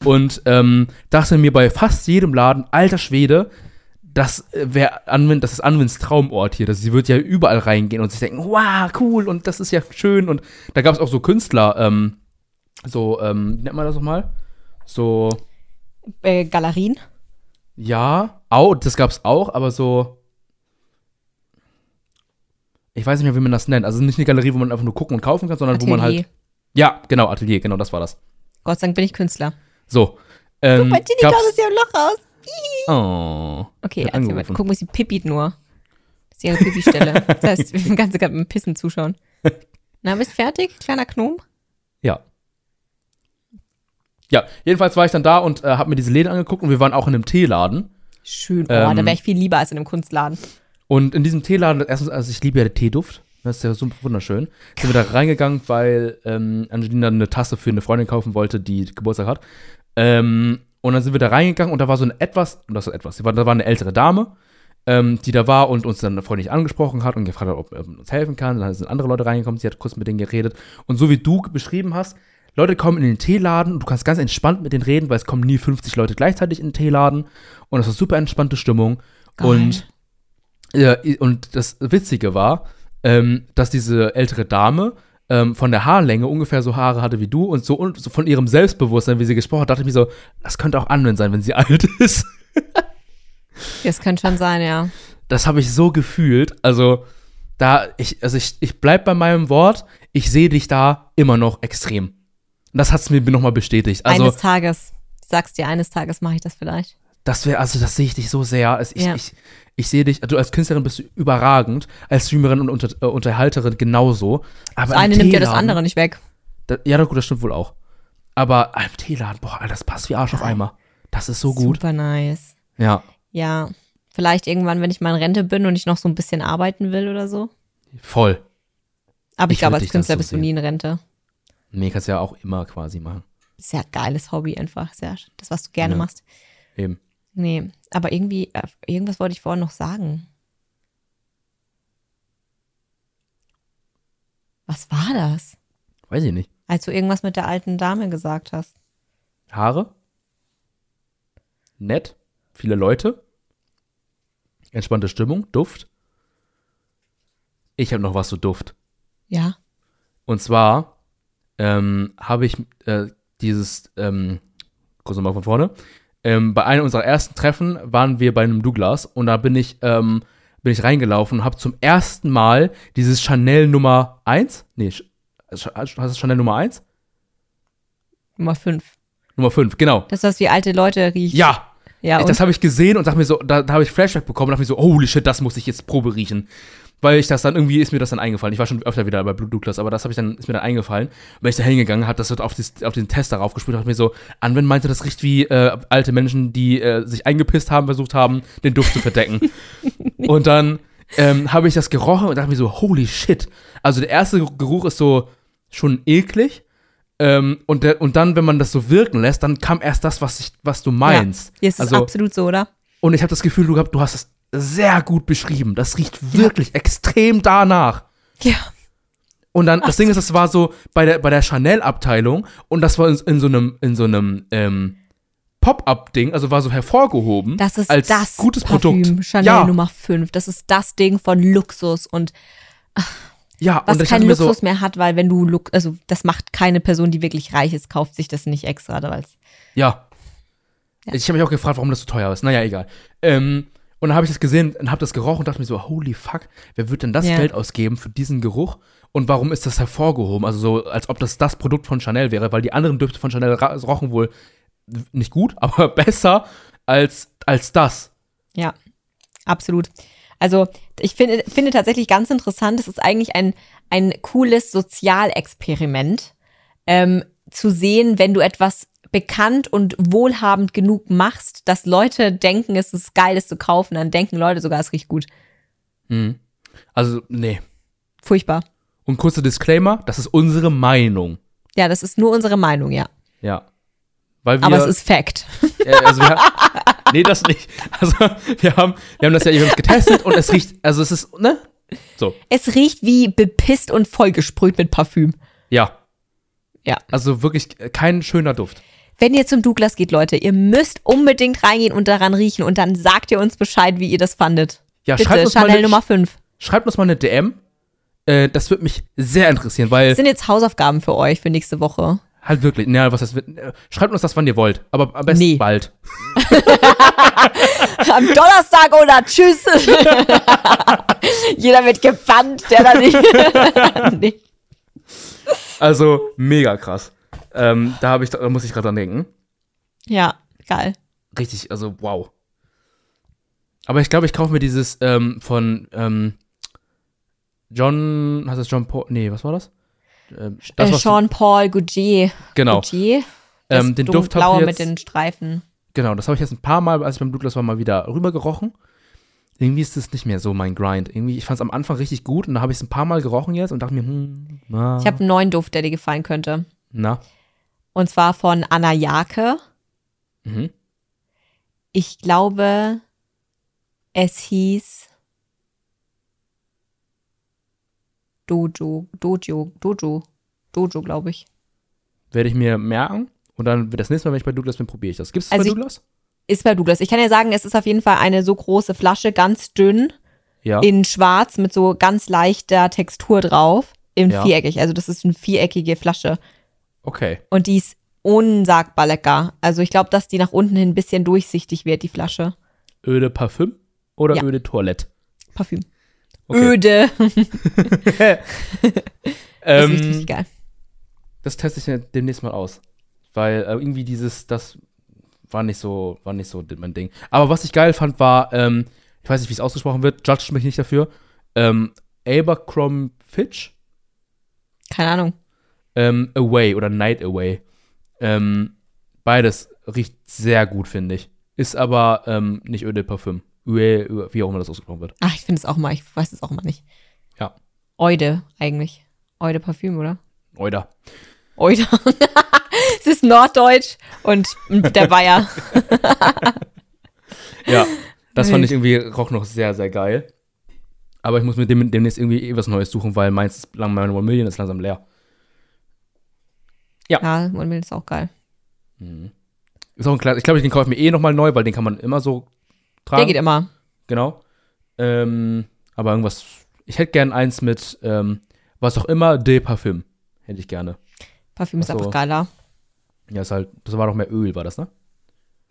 Und ähm, dachte mir bei fast jedem Laden, alter Schwede, das äh, wär Anwin, das ist Anwins Traumort hier. Das, sie wird ja überall reingehen und sich denken, wow, cool und das ist ja schön. Und da gab es auch so Künstler, ähm, so, ähm, wie nennt man das nochmal? So, Äh, Galerien. ja, auch, das gab's auch, aber so. Ich weiß nicht mehr, wie man das nennt. Also nicht eine Galerie, wo man einfach nur gucken und kaufen kann, sondern wo man Atelier. halt. Ja, genau, Atelier, genau, das war das. Gott sei Dank bin ich Künstler. So. Ähm, Ginny gab's- kam es ja ein Loch raus. Oh. Okay, erzähl mal. angerufen. Guck mal, sie pippit nur. Das ist ihre Pipi-Stelle. [laughs] das heißt, wir können gerade beim Pissen zuschauen. Na, bist fertig, kleiner Gnom? Ja. Ja, jedenfalls war ich dann da und äh, habe mir diese Läden angeguckt und wir waren auch in einem Teeladen. Schön. Oh, Ähm, da wäre ich viel lieber als in einem Kunstladen. Und in diesem Teeladen, erstens, also ich liebe ja den Teeduft. Das ist ja so wunderschön. Sind wir da reingegangen, weil ähm, Angelina eine Tasse für eine Freundin kaufen wollte, die Geburtstag hat. Ähm, und dann sind wir da reingegangen und da war so eine etwas, und das ist etwas, da war, war eine ältere Dame, ähm, die da war und uns dann freundlich angesprochen hat und gefragt hat, ob er uns helfen kann. Dann sind andere Leute reingekommen, sie hat kurz mit denen geredet. Und so wie du beschrieben hast, Leute kommen in den Teeladen und du kannst ganz entspannt mit denen reden, weil es kommen nie 50 Leute gleichzeitig in den Teeladen. Und das ist super entspannte Stimmung. Geil. Und ja, und das Witzige war, ähm, dass diese ältere Dame ähm, von der Haarlänge ungefähr so Haare hatte wie du und so, und so von ihrem Selbstbewusstsein, wie sie gesprochen hat, dachte ich mir so, das könnte auch Anwen sein, wenn sie [laughs] alt ist. Das könnte schon sein, ja. Das habe ich so gefühlt. Also, da, ich, also ich, ich bleib bei meinem Wort, ich sehe dich da immer noch extrem. Und das hat es mir nochmal bestätigt. Also, eines Tages. Ich sag's dir, eines Tages mache ich das vielleicht. Das wäre, also das sehe ich dich so sehr. Also ich, Ja. ich, ich sehe dich, du als Künstlerin bist du überragend, als Streamerin und unter, äh, Unterhalterin genauso. Aber Das eine im nimmt ja das andere nicht weg. Da, ja, gut, das stimmt wohl auch. Aber im Teeladen, boah, Alter, das passt wie Arsch auf Eimer. Das ist so gut. Super nice. Ja, Ja. Vielleicht irgendwann, wenn ich mal in Rente bin und ich noch so ein bisschen arbeiten will oder so. voll. Aber ich, Ich glaube, als Künstler so bist du nie in Rente. Nee, kannst ja auch immer quasi machen. Ist ja ein geiles Hobby einfach. Ist ja das, was du gerne Ja. machst. Eben. Nee, aber irgendwie, äh, irgendwas wollte ich vorhin noch sagen. Was war das? Weiß ich nicht. Als du irgendwas mit der alten Dame gesagt hast. Haare? Nett? Viele Leute? Entspannte Stimmung? Duft? Ich habe noch was zu Duft. Ja. Und zwar ähm, habe ich äh, dieses, ähm, kurz nochmal von vorne, ähm, bei einem unserer ersten Treffen waren wir bei einem Douglas und da bin ich, ähm, bin ich reingelaufen und habe zum ersten Mal dieses Chanel Nummer 1, nee, heißt es Chanel Nummer 1? Nummer fünf. Nummer 5, genau. Das, was wie alte Leute riechen. Ja, Ja, ich, das habe ich gesehen und dachte mir so, da, da habe ich Flashback bekommen und dachte mir so, holy shit, das muss ich jetzt Probe riechen. Weil ich das dann, irgendwie ist mir das dann eingefallen. Ich war schon öfter wieder bei Blue Douglas, aber das habe ich dann, ist mir dann eingefallen. Bin ich da hingegangen, habe das so auf, das, auf den Test darauf und dachte mir so, Anwen meinte, das riecht wie äh, alte Menschen, die äh, sich eingepisst haben, versucht haben, den Duft zu verdecken. [laughs] und dann ähm, habe ich das gerochen und dachte mir so, holy shit. Also der erste Geruch ist so schon eklig. Ähm, und, der, und dann, wenn man das so wirken lässt, dann kam erst das, was, ich, was du meinst. Ja, ist also, absolut so, oder? und ich habe das Gefühl, du, du hast es sehr gut beschrieben. Das riecht wirklich extrem danach. Ja. Und dann, das Ding ist, das war so bei der, bei der Chanel-Abteilung und das war in, in so einem, in so einem ähm, Pop-Up-Ding, also war so hervorgehoben. Das ist als das gutes Parfüm, Produkt. Chanel ja, Nummer 5. Das ist das Ding von Luxus und ja, was und keinen mir so, Luxus mehr hat, weil wenn du, Lux also das macht keine Person, die wirklich reich ist, kauft sich das nicht extra, weil Ja. Ja. Ich habe mich auch gefragt, warum das so teuer ist. Naja, egal. Ähm, und dann habe ich das gesehen und habe das gerochen und dachte mir so, holy fuck, wer wird denn das Ja. Geld ausgeben für diesen Geruch? Und warum ist das hervorgehoben? Also so, als ob das das Produkt von Chanel wäre, weil die anderen Düfte von Chanel rochen wohl nicht gut, [laughs] aber besser als, als das. Ja, absolut. Also ich finde, finde tatsächlich ganz interessant, es ist eigentlich ein, ein cooles Sozialexperiment, ähm, zu sehen, wenn du etwas bekannt und wohlhabend genug machst, dass Leute denken, es ist geil, es zu kaufen, dann denken Leute sogar, es riecht gut. Mhm. Also, nee. Furchtbar. Und kurzer Disclaimer, das ist unsere Meinung. Ja, das ist nur unsere Meinung, ja. Ja. Weil wir, Aber es ist Fact. Äh, also wir haben, [laughs] nee, das nicht. Also wir haben, wir haben das ja eben getestet und es riecht, also es ist, ne? So, Es riecht wie bepisst und vollgesprüht mit Parfüm. ja. Ja. Also wirklich kein schöner Duft. Wenn ihr zum Douglas geht, Leute, ihr müsst unbedingt reingehen und daran riechen und dann sagt ihr uns Bescheid, wie ihr das fandet. Ja, Bitte, schreibt uns, mal Chanel eine, Nummer 5. schreibt uns mal eine DM. Äh, das würde mich sehr interessieren, weil Das sind jetzt Hausaufgaben für euch für nächste Woche. halt wirklich, naja, was das wird. äh, Schreibt uns das, wann ihr wollt, aber am besten Nee. bald. [laughs] Am Donnerstag oder tschüss. [laughs] Jeder wird gebannt, der da nicht. [laughs] nee. Also mega krass. Ähm, da habe ich, da muss ich gerade dran denken. Ja, geil. Richtig, also wow. Aber ich glaube, ich kaufe mir dieses ähm, von ähm, John, heißt das John Paul? Nee, was war das? Ähm, das Äh, was- Jean-Paul Gaultier. Genau. Das Ähm, den Duft habe blaue ich mit jetzt, den Streifen. genau, das habe ich jetzt ein paar Mal, als ich beim Douglas war, mal wieder rüber gerochen. Irgendwie ist das nicht mehr so mein Grind. Irgendwie, ich fand es am Anfang richtig gut und da habe ich es ein paar Mal gerochen jetzt und dachte mir, hm, na, Ich habe einen neuen Duft, der dir gefallen könnte. Na, Und zwar von Anna Jake. mhm. Ich glaube, es hieß Dojo, Dojo, Dojo, Dojo, glaube ich. werde ich mir merken und dann das nächste Mal, wenn ich bei Douglas bin, probiere ich das. Gibt es Also bei ich- Douglas? Ist bei Douglas. Ich kann ja sagen, es ist auf jeden Fall eine so große Flasche, ganz dünn, Ja. in schwarz mit so ganz leichter Textur drauf, im Ja. viereckig. Also das ist eine viereckige Flasche Okay. und die ist unsagbar lecker. Also ich glaube, dass die nach unten hin ein bisschen durchsichtig wird, die Flasche. Öl de Parfüm oder Ja. Öl de Toilette? Parfüm. Okay. Öde. [laughs] [laughs] Das Ähm, ist richtig geil. das teste ich demnächst mal aus. Weil äh, irgendwie dieses, das war nicht so, war nicht so mein Ding. Aber was ich geil fand, war, ähm, ich weiß nicht, wie es ausgesprochen wird, judge mich nicht dafür, ähm, Abercrombie Fitch, Keine Ahnung. Ähm, Away oder Night Away. Ähm, beides riecht sehr gut, finde ich. Ist aber ähm, nicht Öl de Parfüm. Öl, wie auch immer das ausgesprochen wird. Ach, ich finde es auch mal, ich weiß es auch mal nicht. Ja. Eude eigentlich. Eude Parfüm, oder? Oder. Eude. [laughs] es ist Norddeutsch und der Bayer. [laughs] Ja, das fand ich irgendwie roch noch sehr, sehr geil. Aber ich muss mit dem demnächst irgendwie eh was Neues suchen, weil meins ist lang, meine One Million ist langsam leer. Ja, One Million ist auch geil. Ist auch ein kleiner, ich glaube, den kaufe ich mir eh nochmal neu, weil den kann man immer so tragen. Der geht immer. Genau. Ähm, aber irgendwas, ich hätte gern eins mit, ähm, was auch immer, De Parfüm. Hätte ich gerne. Parfüm ist so. einfach geiler. Ja, ist halt, das war doch mehr Öl, war das, ne?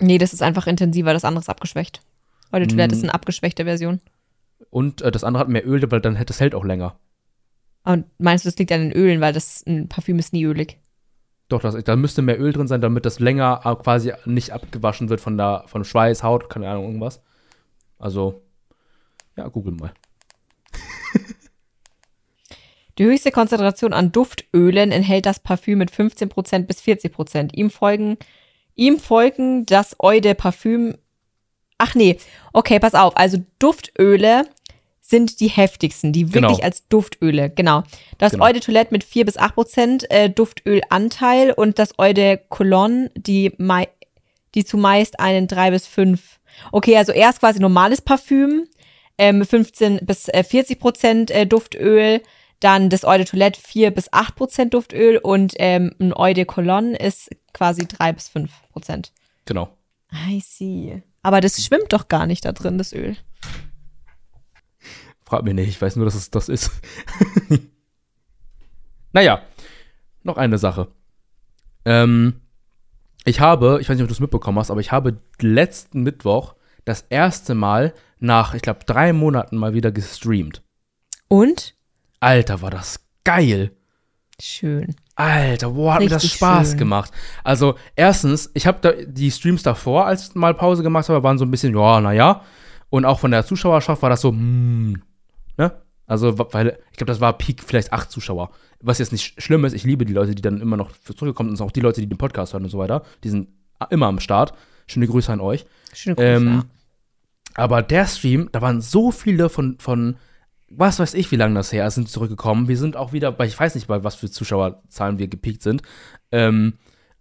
Nee, das ist einfach intensiver, das andere ist abgeschwächt. Eure Toilette Mm. ist eine abgeschwächte Version. Und äh, das andere hat mehr Öl, weil dann hätte es hält auch länger. Und meinst du, das liegt an den Ölen, weil das ein Parfüm ist nie ölig? Doch, das, da müsste mehr Öl drin sein, damit das länger äh, quasi nicht abgewaschen wird von der, von Schweiß, Haut, keine Ahnung, irgendwas. Also, ja, google mal. [laughs] Die höchste Konzentration an Duftölen enthält das Parfüm mit 15% bis 40%. Ihm folgen, ihm folgen das Eau de Parfüm. Ach nee, okay, pass auf. Also Duftöle sind die heftigsten, die wirklich Genau. als Duftöle, genau. Das Genau. Eau de Toilette mit 4 bis 8% äh, Duftölanteil und das Eau de Cologne, die, mei die zumeist einen 3 bis 5. Okay, also erst quasi normales Parfüm, ähm, 15 bis äh, 40 Prozent äh, Duftöl, dann das Eau de Toilette 4 bis 8 Prozent Duftöl und ähm, ein Eau de Cologne ist quasi 3 bis 5 Prozent. Genau. I see. Aber das schwimmt doch gar nicht da drin, das Öl. Frag mich nicht, ich weiß nur, dass es das ist. [laughs] naja, noch eine Sache. Ähm, ich habe, ich weiß nicht, ob du es mitbekommen hast, aber ich habe letzten Mittwoch das erste Mal nach, ich glaube, drei Monaten mal wieder gestreamt. Und? Alter, war das geil. Schön. Alter, boah, hat mir das Richtig Spaß schön. gemacht. Also, erstens, ich habe die Streams davor, als ich mal Pause gemacht habe, waren so ein bisschen, ja, naja. Und auch von der Zuschauerschaft war das so, hm, ne? Also, weil, ich glaube, das war Peak vielleicht acht Zuschauer. Was jetzt nicht schlimm ist, ich liebe die Leute, die dann immer noch zurückkommen und auch die Leute, die den Podcast hören und so weiter. Die sind immer am Start. Schöne Grüße an euch. Schöne Grüße. Ähm. Aber der Stream, da waren so viele von, von was weiß ich, wie lange das her ist, sind zurückgekommen. Wir sind auch wieder, bei, ich weiß nicht, bei was für Zuschauerzahlen wir gepiekt sind. Ähm,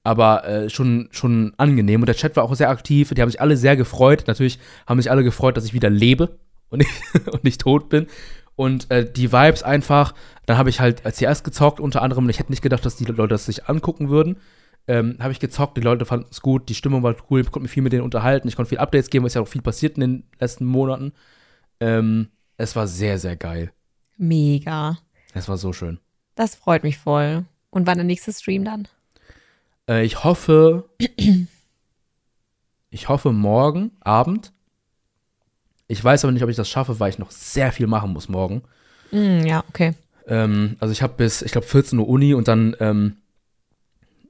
aber äh, schon, schon angenehm. Und der Chat war auch sehr aktiv. Die haben sich alle sehr gefreut. Natürlich haben sich alle gefreut, dass ich wieder lebe und nicht, [laughs] und nicht tot bin. Und äh, die Vibes einfach, dann habe ich halt CS gezockt, unter anderem. Ich hätte nicht gedacht, dass die Leute das sich angucken würden. Ähm, habe ich gezockt, die Leute fanden es gut, die Stimmung war cool, ich konnte mich viel mit denen unterhalten, ich konnte viel Updates geben, weil es ja auch viel passiert in den letzten Monaten. Ähm, es war sehr, sehr geil. Mega. Es war so schön. Das freut mich voll. Und wann der nächste Stream dann? Äh, ich hoffe, [clears throat] ich hoffe morgen Abend. Ich weiß aber nicht, ob ich das schaffe, weil ich noch sehr viel machen muss morgen. Mm, ja, okay. Ähm, also ich habe bis, ich glaube, 14 Uhr Uni und dann ähm,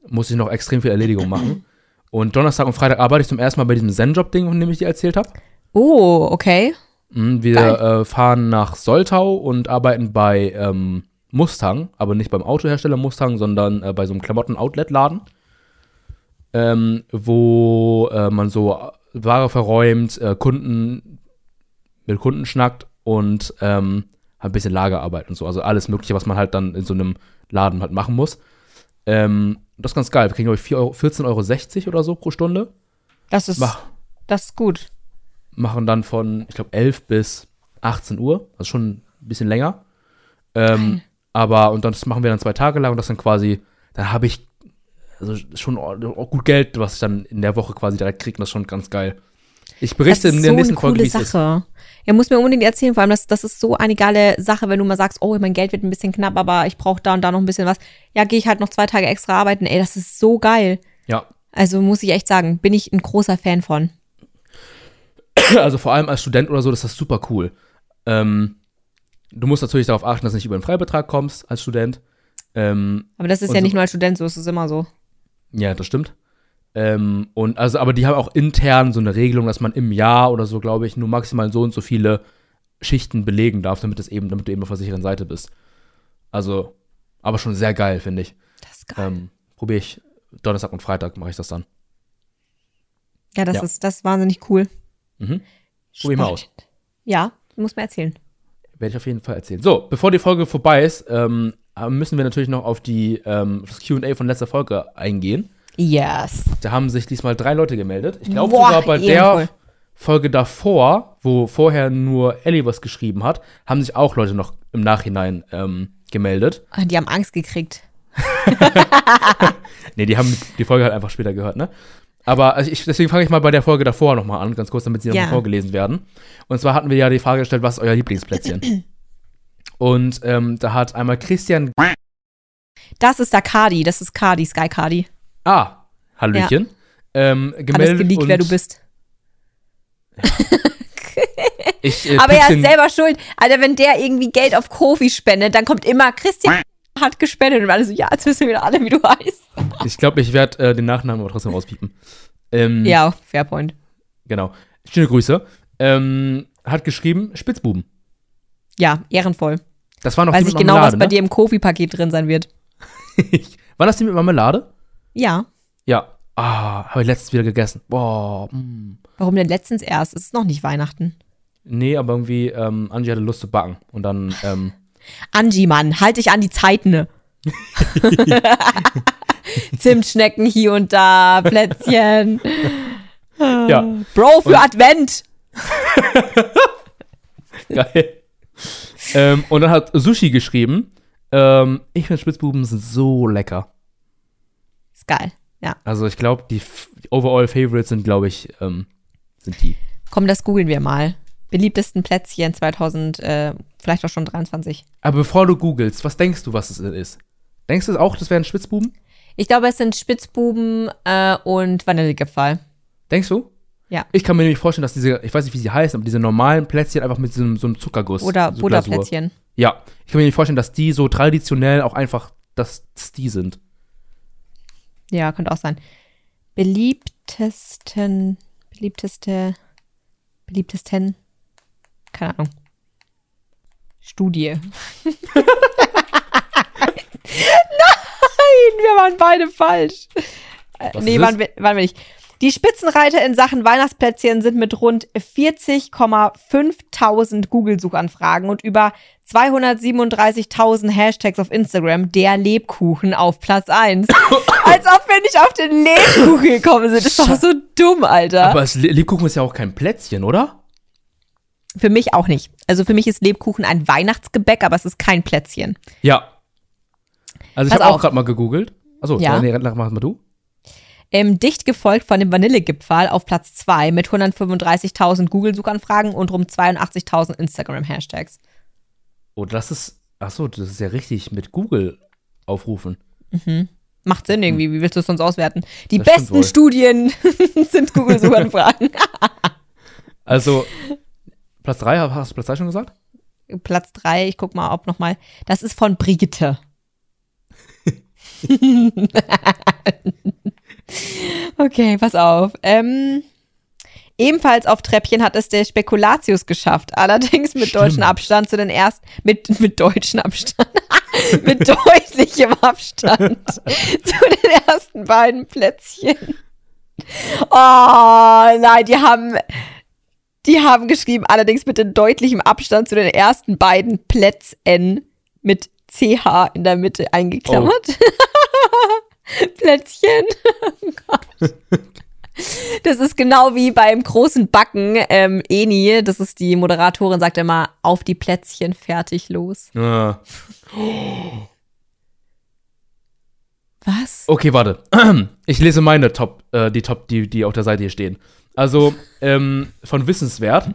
muss ich noch extrem viel Erledigung [clears throat] machen. Und Donnerstag und Freitag arbeite ich zum ersten Mal bei diesem Zen-Job-Ding, von dem ich dir erzählt habe. Oh, okay. Mhm, Wir äh, fahren nach Soltau und arbeiten bei ähm, Mustang, aber nicht beim Autohersteller Mustang, sondern äh, bei so einem Klamotten-Outlet-Laden. ähm, wo äh, man so Ware verräumt, äh, Kunden mit Kunden schnackt und ähm, halt ein bisschen Lagerarbeit und so. Also alles Mögliche, was man halt dann in so einem Laden halt machen muss. Ähm, das ist ganz geil. Wir kriegen, glaube ich, 14,60 Euro oder so pro Stunde. Das ist, Mach, das ist gut. machen dann von, ich glaube, 11 bis 18 Uhr. Also schon ein bisschen länger. Ähm, aber, und dann das machen wir dann zwei Tage lang und das dann quasi, dann habe ich also schon gut Geld, was ich dann in der Woche quasi direkt kriege. Das ist schon ganz geil. Ich berichte in der so nächsten Folge, wie es ist. Er muss mir unbedingt erzählen, vor allem, das, das ist so eine geile Sache, wenn du mal sagst, oh, mein Geld wird ein bisschen knapp, aber ich brauche da und da noch ein bisschen was. Ja, gehe ich halt noch zwei Tage extra arbeiten. Ey, das ist so geil. Ja, Also muss ich echt sagen, bin ich ein großer Fan von. [clears throat] also vor allem als Student oder so, das ist super cool. Ähm, du musst natürlich darauf achten, dass du nicht über den Freibetrag kommst als Student. Ähm, Aber das ist ja so- nicht nur als Student so, es ist immer so. Ja, das stimmt. Ähm, und also, aber die haben auch intern so eine Regelung, dass man im Jahr oder so, glaube ich, nur maximal so und so viele Schichten belegen darf, damit es eben, damit du eben auf der sicheren Seite bist. Also, aber schon sehr geil, finde ich. Das ist geil. Ähm, Probiere ich Donnerstag und Freitag mache ich das dann. ja, das ja. ist das ist wahnsinnig cool. Mhm. Probier mal aus. Ja, muss man erzählen. Werde ich auf jeden Fall erzählen. So, bevor die Folge vorbei ist, ähm, müssen wir natürlich noch auf die ähm, auf das QA von letzter Folge eingehen. Yes. Da haben sich diesmal drei Leute gemeldet. Ich glaube sogar bei der Folge davor, wo vorher nur Ellie was geschrieben hat, haben sich auch Leute noch im Nachhinein ähm, gemeldet. Ah, Die haben Angst gekriegt. [laughs] Nee, die haben die Folge halt einfach später gehört, ne? Aber also ich, deswegen fange ich mal bei der Folge davor nochmal an, ganz kurz, damit sie Ja. nochmal vorgelesen werden. Und zwar hatten wir ja die Frage gestellt, was ist euer Lieblingsplätzchen? [clears throat] Und ähm, da hat einmal Christian Das ist da Cardi, das ist Cardi, Sky Cardi. Ah, Hallöchen. Ähm, Alles gemeldet geleakt, und wer du bist. [laughs] Ich, äh, Aber er ist selber schuld. Alter, wenn der irgendwie Geld auf Kofi spendet, dann kommt immer Christian hat gespendet und alle so, ja, jetzt wissen wir wieder alle, wie du heißt. Ich glaube, ich werde äh, den Nachnamen aber trotzdem rauspiepen. Ähm, Ja, Fairpoint. Genau. Schöne Grüße. Ähm, hat geschrieben, Spitzbuben. Ja, ehrenvoll. Das war noch Weiß ich genau, was Marmelade, bei dir im Kofi-Paket drin sein wird. [laughs] ne? War das die mit Marmelade? Ja. Ja. Ah, habe ich letztens wieder gegessen. Boah. Mm. Warum denn letztens erst? Es ist noch nicht Weihnachten. Nee, aber irgendwie, ähm, Angie hatte Lust zu backen. Und dann, ähm, [laughs] Angie, Mann, halt dich an die Zeiten. [laughs] Zimtschnecken hier und da, Plätzchen. ja, Bro, für Advent. [laughs] geil. ähm, und dann hat Sushi geschrieben, ähm, ich finde Spitzbuben sind so lecker. Geil. Ja. Also ich glaube, die, Overall Favorites sind, glaube ich, ähm, sind die. Komm, das googeln wir mal. Beliebtesten Plätzchen 2000, äh, vielleicht auch schon 23. Aber bevor du googelst, was denkst du, was es ist? Denkst du auch, das wären Spitzbuben? Ich glaube, es sind Spitzbuben äh, und Vanillegipfel. Denkst du? Ja. Ich kann mir nämlich vorstellen, dass diese, ich weiß nicht, wie sie heißen, aber diese normalen Plätzchen einfach mit so einem, so einem Zuckerguss. Oder so Glasur. Butterplätzchen. Ja. Ich kann mir nicht vorstellen, dass die so traditionell auch einfach, dass die sind. Ja, könnte auch sein. Beliebtesten, beliebteste, beliebtesten, keine Ahnung. Studie. [laughs] Nein, wir waren beide falsch. Äh, Was nee, waren wir, waren wir nicht. Die Spitzenreiter in Sachen Weihnachtsplätzchen sind mit rund 40,5000 Google-Suchanfragen und über 237.000 Hashtags auf Instagram der Lebkuchen auf Platz 1. [coughs] Als ob wir nicht auf den Lebkuchen gekommen sind. Das ist doch so dumm, Alter. Aber es, Lebkuchen ist ja auch kein Plätzchen, oder? für mich auch nicht. Also für mich ist Lebkuchen ein Weihnachtsgebäck, aber es ist kein Plätzchen. Ja. Also ich habe auch gerade mal gegoogelt. Achso, Ja. ja. nee, mach mal du. Ähm, dicht gefolgt von dem Vanillegipfel auf Platz 2 mit 135.000 Google-Suchanfragen und rund 82.000 Instagram-Hashtags. Oh, das ist, achso, das ist ja richtig mit Google aufrufen. Macht Sinn irgendwie, wie willst du es sonst auswerten? Die Das besten. Studien [laughs] sind Google-Suchanfragen. [laughs] [laughs] Also, Platz 3, hast du Platz 3 schon gesagt? Platz 3, ich guck mal, ob noch mal. Das ist von Brigitte. okay, pass auf. Ähm, Ebenfalls auf Treppchen hat es der Spekulatius geschafft. Allerdings mit Stimmt. deutschem Abstand zu den ersten, mit, mit deutschem Abstand. [laughs] mit deutlichem Abstand [laughs] zu den ersten beiden Plätzchen. Oh, nein, die haben, die haben geschrieben, allerdings mit dem deutlichem Abstand zu den ersten beiden Plätzen mit CH in der Mitte eingeklammert. [laughs] Plätzchen. Oh Gott. Das ist genau wie beim großen Backen. Ähm, Eni, das ist die Moderatorin, sagt immer, auf die Plätzchen, fertig, los. Ah. Was? Okay, warte. [clears throat] Ich lese meine Top, äh, die Top, die, die auf der Seite hier stehen. Also, ähm, von Wissenswert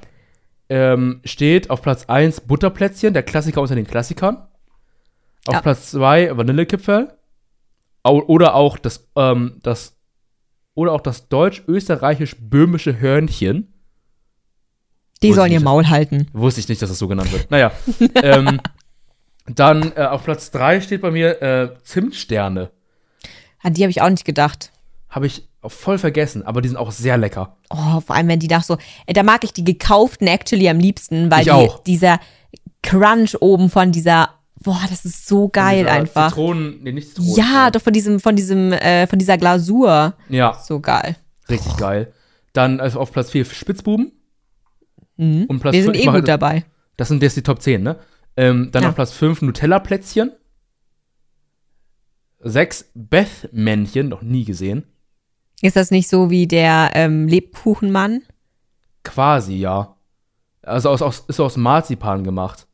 ähm, steht auf Platz 1 Butterplätzchen, der Klassiker unter den Klassikern. Auf Ja. Platz 2 Vanillekipferl. Oder auch das, ähm, das, oder auch das deutsch-österreichisch-böhmische Hörnchen. Die Wusste sollen ihr Maul halten. Wusste ich nicht, dass das so genannt wird. Naja. [laughs] ähm, dann äh, auf Platz 3 steht bei mir äh, Zimtsterne. An die habe ich auch nicht gedacht. Habe ich voll vergessen, aber die sind auch sehr lecker. Oh, vor allem, wenn die nach so, äh, da mag ich die gekauften actually am liebsten, weil die, dieser Crunch oben von dieser, boah, das ist so geil einfach. Zitronen, nee, nicht Zitronen. Ja, äh, doch von diesem, von diesem, äh, von dieser Glasur. Ja, So geil. richtig geil. Dann also auf Platz 4 Spitzbuben. Mhm. Und Platz Wir sind fünf- eh ich mach gut dabei. Das sind jetzt die Top 10, ne? Ähm, dann Ja. auf Platz 5 Nutella-Plätzchen. 6 Beth-Männchen, noch nie gesehen. Ist das nicht so wie der ähm, Lebkuchenmann? Quasi, ja. Also aus, aus, ist aus Marzipan gemacht.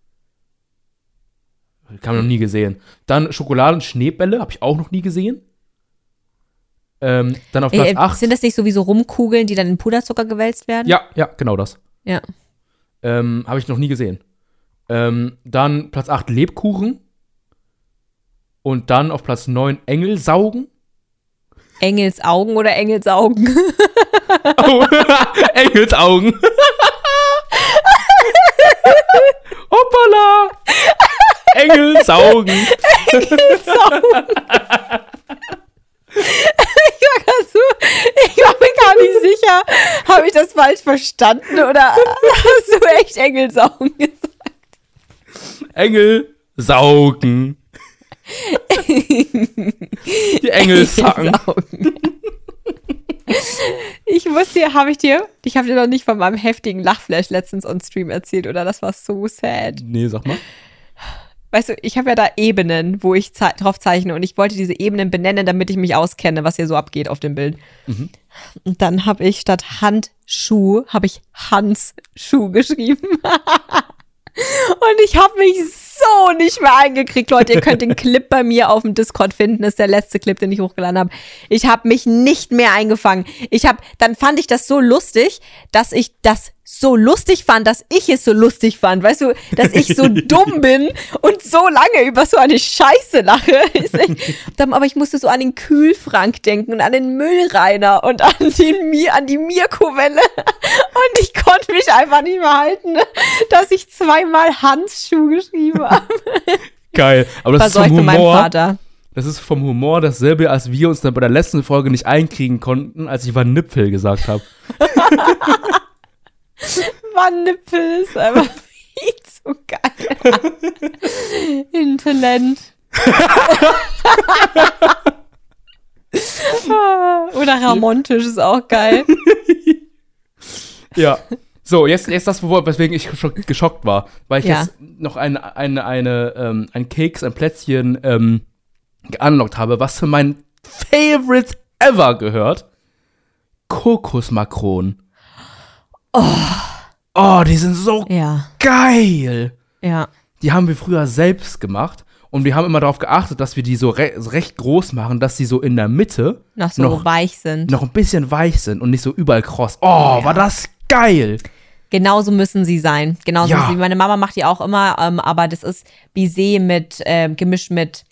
Haben wir noch nie gesehen. Dann Schokoladen-Schneebälle, habe ich auch noch nie gesehen. Ähm, dann auf Platz Äh, 8. sind das nicht sowieso Rumkugeln, die dann in Puderzucker gewälzt werden? Ja, ja, genau das. Ja. Ähm, habe ich noch nie gesehen. Ähm, dann Platz 8 Lebkuchen. Und dann auf Platz 9 Engelsaugen. Engelsaugen oder Engelsaugen? [laughs] Oh, [laughs] Engelsaugen. [laughs] Hoppala. Engelsaugen. Ich war grad so, ich war mir gar nicht sicher, habe ich das falsch verstanden oder hast du echt Engelsaugen gesagt? Engelsaugen. Die Engelsaugen. Engelsaugen. Ich muss dir, habe ich dir, ich habe dir noch nicht von meinem heftigen Lachflash letztens on Stream erzählt, oder? Das war so sad. Nee, sag mal. Weißt du, ich habe ja da Ebenen, wo ich drauf zeichne und ich wollte diese Ebenen benennen, damit ich mich auskenne, was hier so abgeht auf dem Bild. Und dann habe ich statt Handschuh, habe ich Hansschuh geschrieben. [laughs] und ich habe mich so nicht mehr eingekriegt, Leute. Ihr könnt den Clip bei mir auf dem Discord finden. Das ist der letzte Clip, den ich hochgeladen habe. Ich habe mich nicht mehr eingefangen. Ich habe, dann fand ich das so lustig, dass ich das so lustig fand, dass ich es so lustig fand. Weißt du, dass ich so [laughs] dumm bin und so lange über so eine Scheiße lache. [laughs] Ist Aber ich musste so an den Kühlfrank denken und an den Müllreiner und an die, Mi- an die Mirko-Welle. [laughs] Und ich konnte mich einfach nicht mehr halten, dass ich zweimal Handschuh geschrieben habe. Geil. Aber das ist Versorgt vom von meinem Humor. Vater. Das ist vom Humor dasselbe, als wir uns dann bei der letzten Folge nicht einkriegen konnten, als ich Vanipfel gesagt habe. Wannippel ist einfach [laughs] viel zu geil. Intellent. [laughs] Oder Ramontisch ist auch geil. Ja. So, jetzt, jetzt das, weswegen ich geschock, geschockt war. Weil ich Ja. jetzt noch eine, eine, eine, ähm, ein Keks, ein Plätzchen ähm, geunlockt habe, was zu meinen Favorites ever gehört. Kokosmakronen. Oh. Oh, die sind so Ja, geil. ja. Die haben wir früher selbst gemacht. Und wir haben immer darauf geachtet, dass wir die so re recht groß machen, dass sie so in der Mitte Noch so Noch- weich sind. noch ein bisschen weich sind und nicht so überall kross. Oh, war das geil. Genauso müssen sie sein. Genauso Ja. Meine Mama macht die auch immer, ähm, aber das ist Baiser mit, ähm, gemischt mit,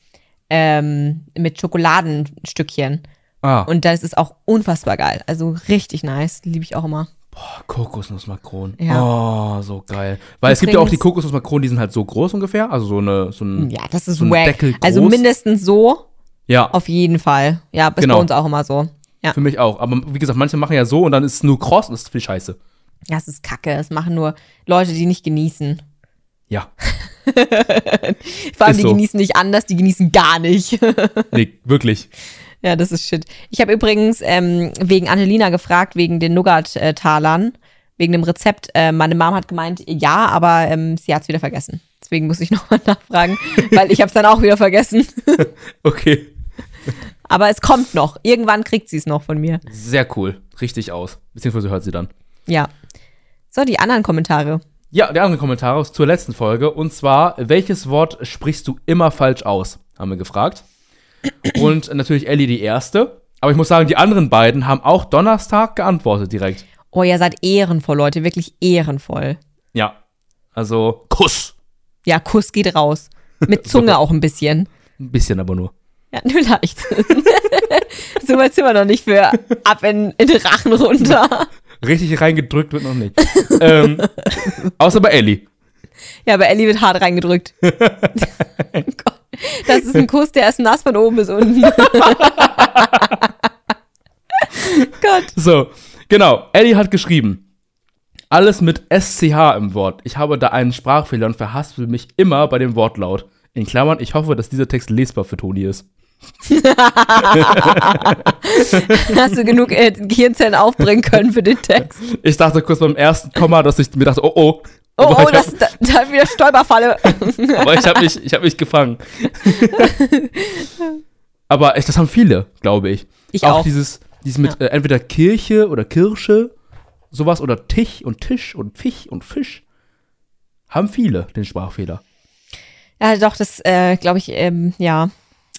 ähm, mit Schokoladenstückchen. Ah, Und das ist auch unfassbar geil. Also richtig nice. Liebe ich auch immer. Boah, Kokosnussmakronen. Ja. Oh, so geil. Weil es gibt ja auch die Übrigens- Kokosnussmakronen, die sind halt so groß ungefähr. Also so eine, so ein, Ja, das ist so wack. Deckel groß. Also mindestens so, ja. auf jeden Fall. Ja, ist Genau. bei uns auch immer so. Ja. Für mich auch. Aber wie gesagt, manche machen ja so und dann ist es nur kross und das ist viel Scheiße. Das ist kacke. Das machen nur Leute, die nicht genießen. Ja. [laughs] Vor allem, Ist die so. genießen nicht anders, die genießen gar nicht. Nee, wirklich. [laughs] ja, das ist shit. Ich habe übrigens ähm, wegen Annelina gefragt, wegen den Nougat-Talern, wegen dem Rezept. Äh, meine Mom hat gemeint, ja, aber ähm, sie hat es wieder vergessen. Deswegen muss ich [laughs] nochmal nachfragen, weil ich habe es dann auch wieder vergessen. [laughs] Okay. Aber es kommt noch. Irgendwann kriegt sie es noch von mir. Sehr cool. Richtig aus. Beziehungsweise hört sie dann. Ja. So, die anderen Kommentare. Ja, der andere Kommentar ist zur letzten Folge. Und zwar, welches Wort sprichst du immer falsch aus? Haben wir gefragt. Und natürlich Ellie die erste. Aber ich muss sagen, die anderen beiden haben auch Donnerstag geantwortet direkt. Oh, ihr seid ehrenvoll, Leute. Wirklich ehrenvoll. Ja. Also, Kuss. Ja, Kuss geht raus. Mit [laughs] Zunge auch ein bisschen. Ein bisschen aber nur. Ja, nur leicht. [laughs] so weit sind wir noch nicht für ab in, in den Rachen runter. Richtig reingedrückt wird noch nicht. ähm, [laughs] außer bei Ellie. Ja, aber Ellie wird hart reingedrückt. Gott, das ist ein [laughs] Kuss, der ist nass von oben bis unten. [laughs] Gott. So, genau. Ellie hat geschrieben. Alles mit SCH im Wort. Ich habe da einen Sprachfehler und verhaspel mich immer bei dem Wortlaut. In Klammern, ich hoffe, dass dieser Text lesbar für Toni ist. [laughs] Hast du genug äh, Gehirnzellen aufbringen können für den Text? Ich dachte kurz beim ersten Komma, dass ich mir dachte, oh oh. Oh, Aber oh, das, da, da wieder Stolperfalle. [laughs] Aber ich habe mich, ich hab mich gefangen. [laughs] aber echt, das haben viele, glaube ich. Ich auch. dieses, dieses mit äh, entweder Kirche oder Kirsche, sowas, oder Tich und Tisch und Fisch und Fisch. Haben viele den Sprachfehler. Ja, doch, das äh, glaube ich, ähm, ja.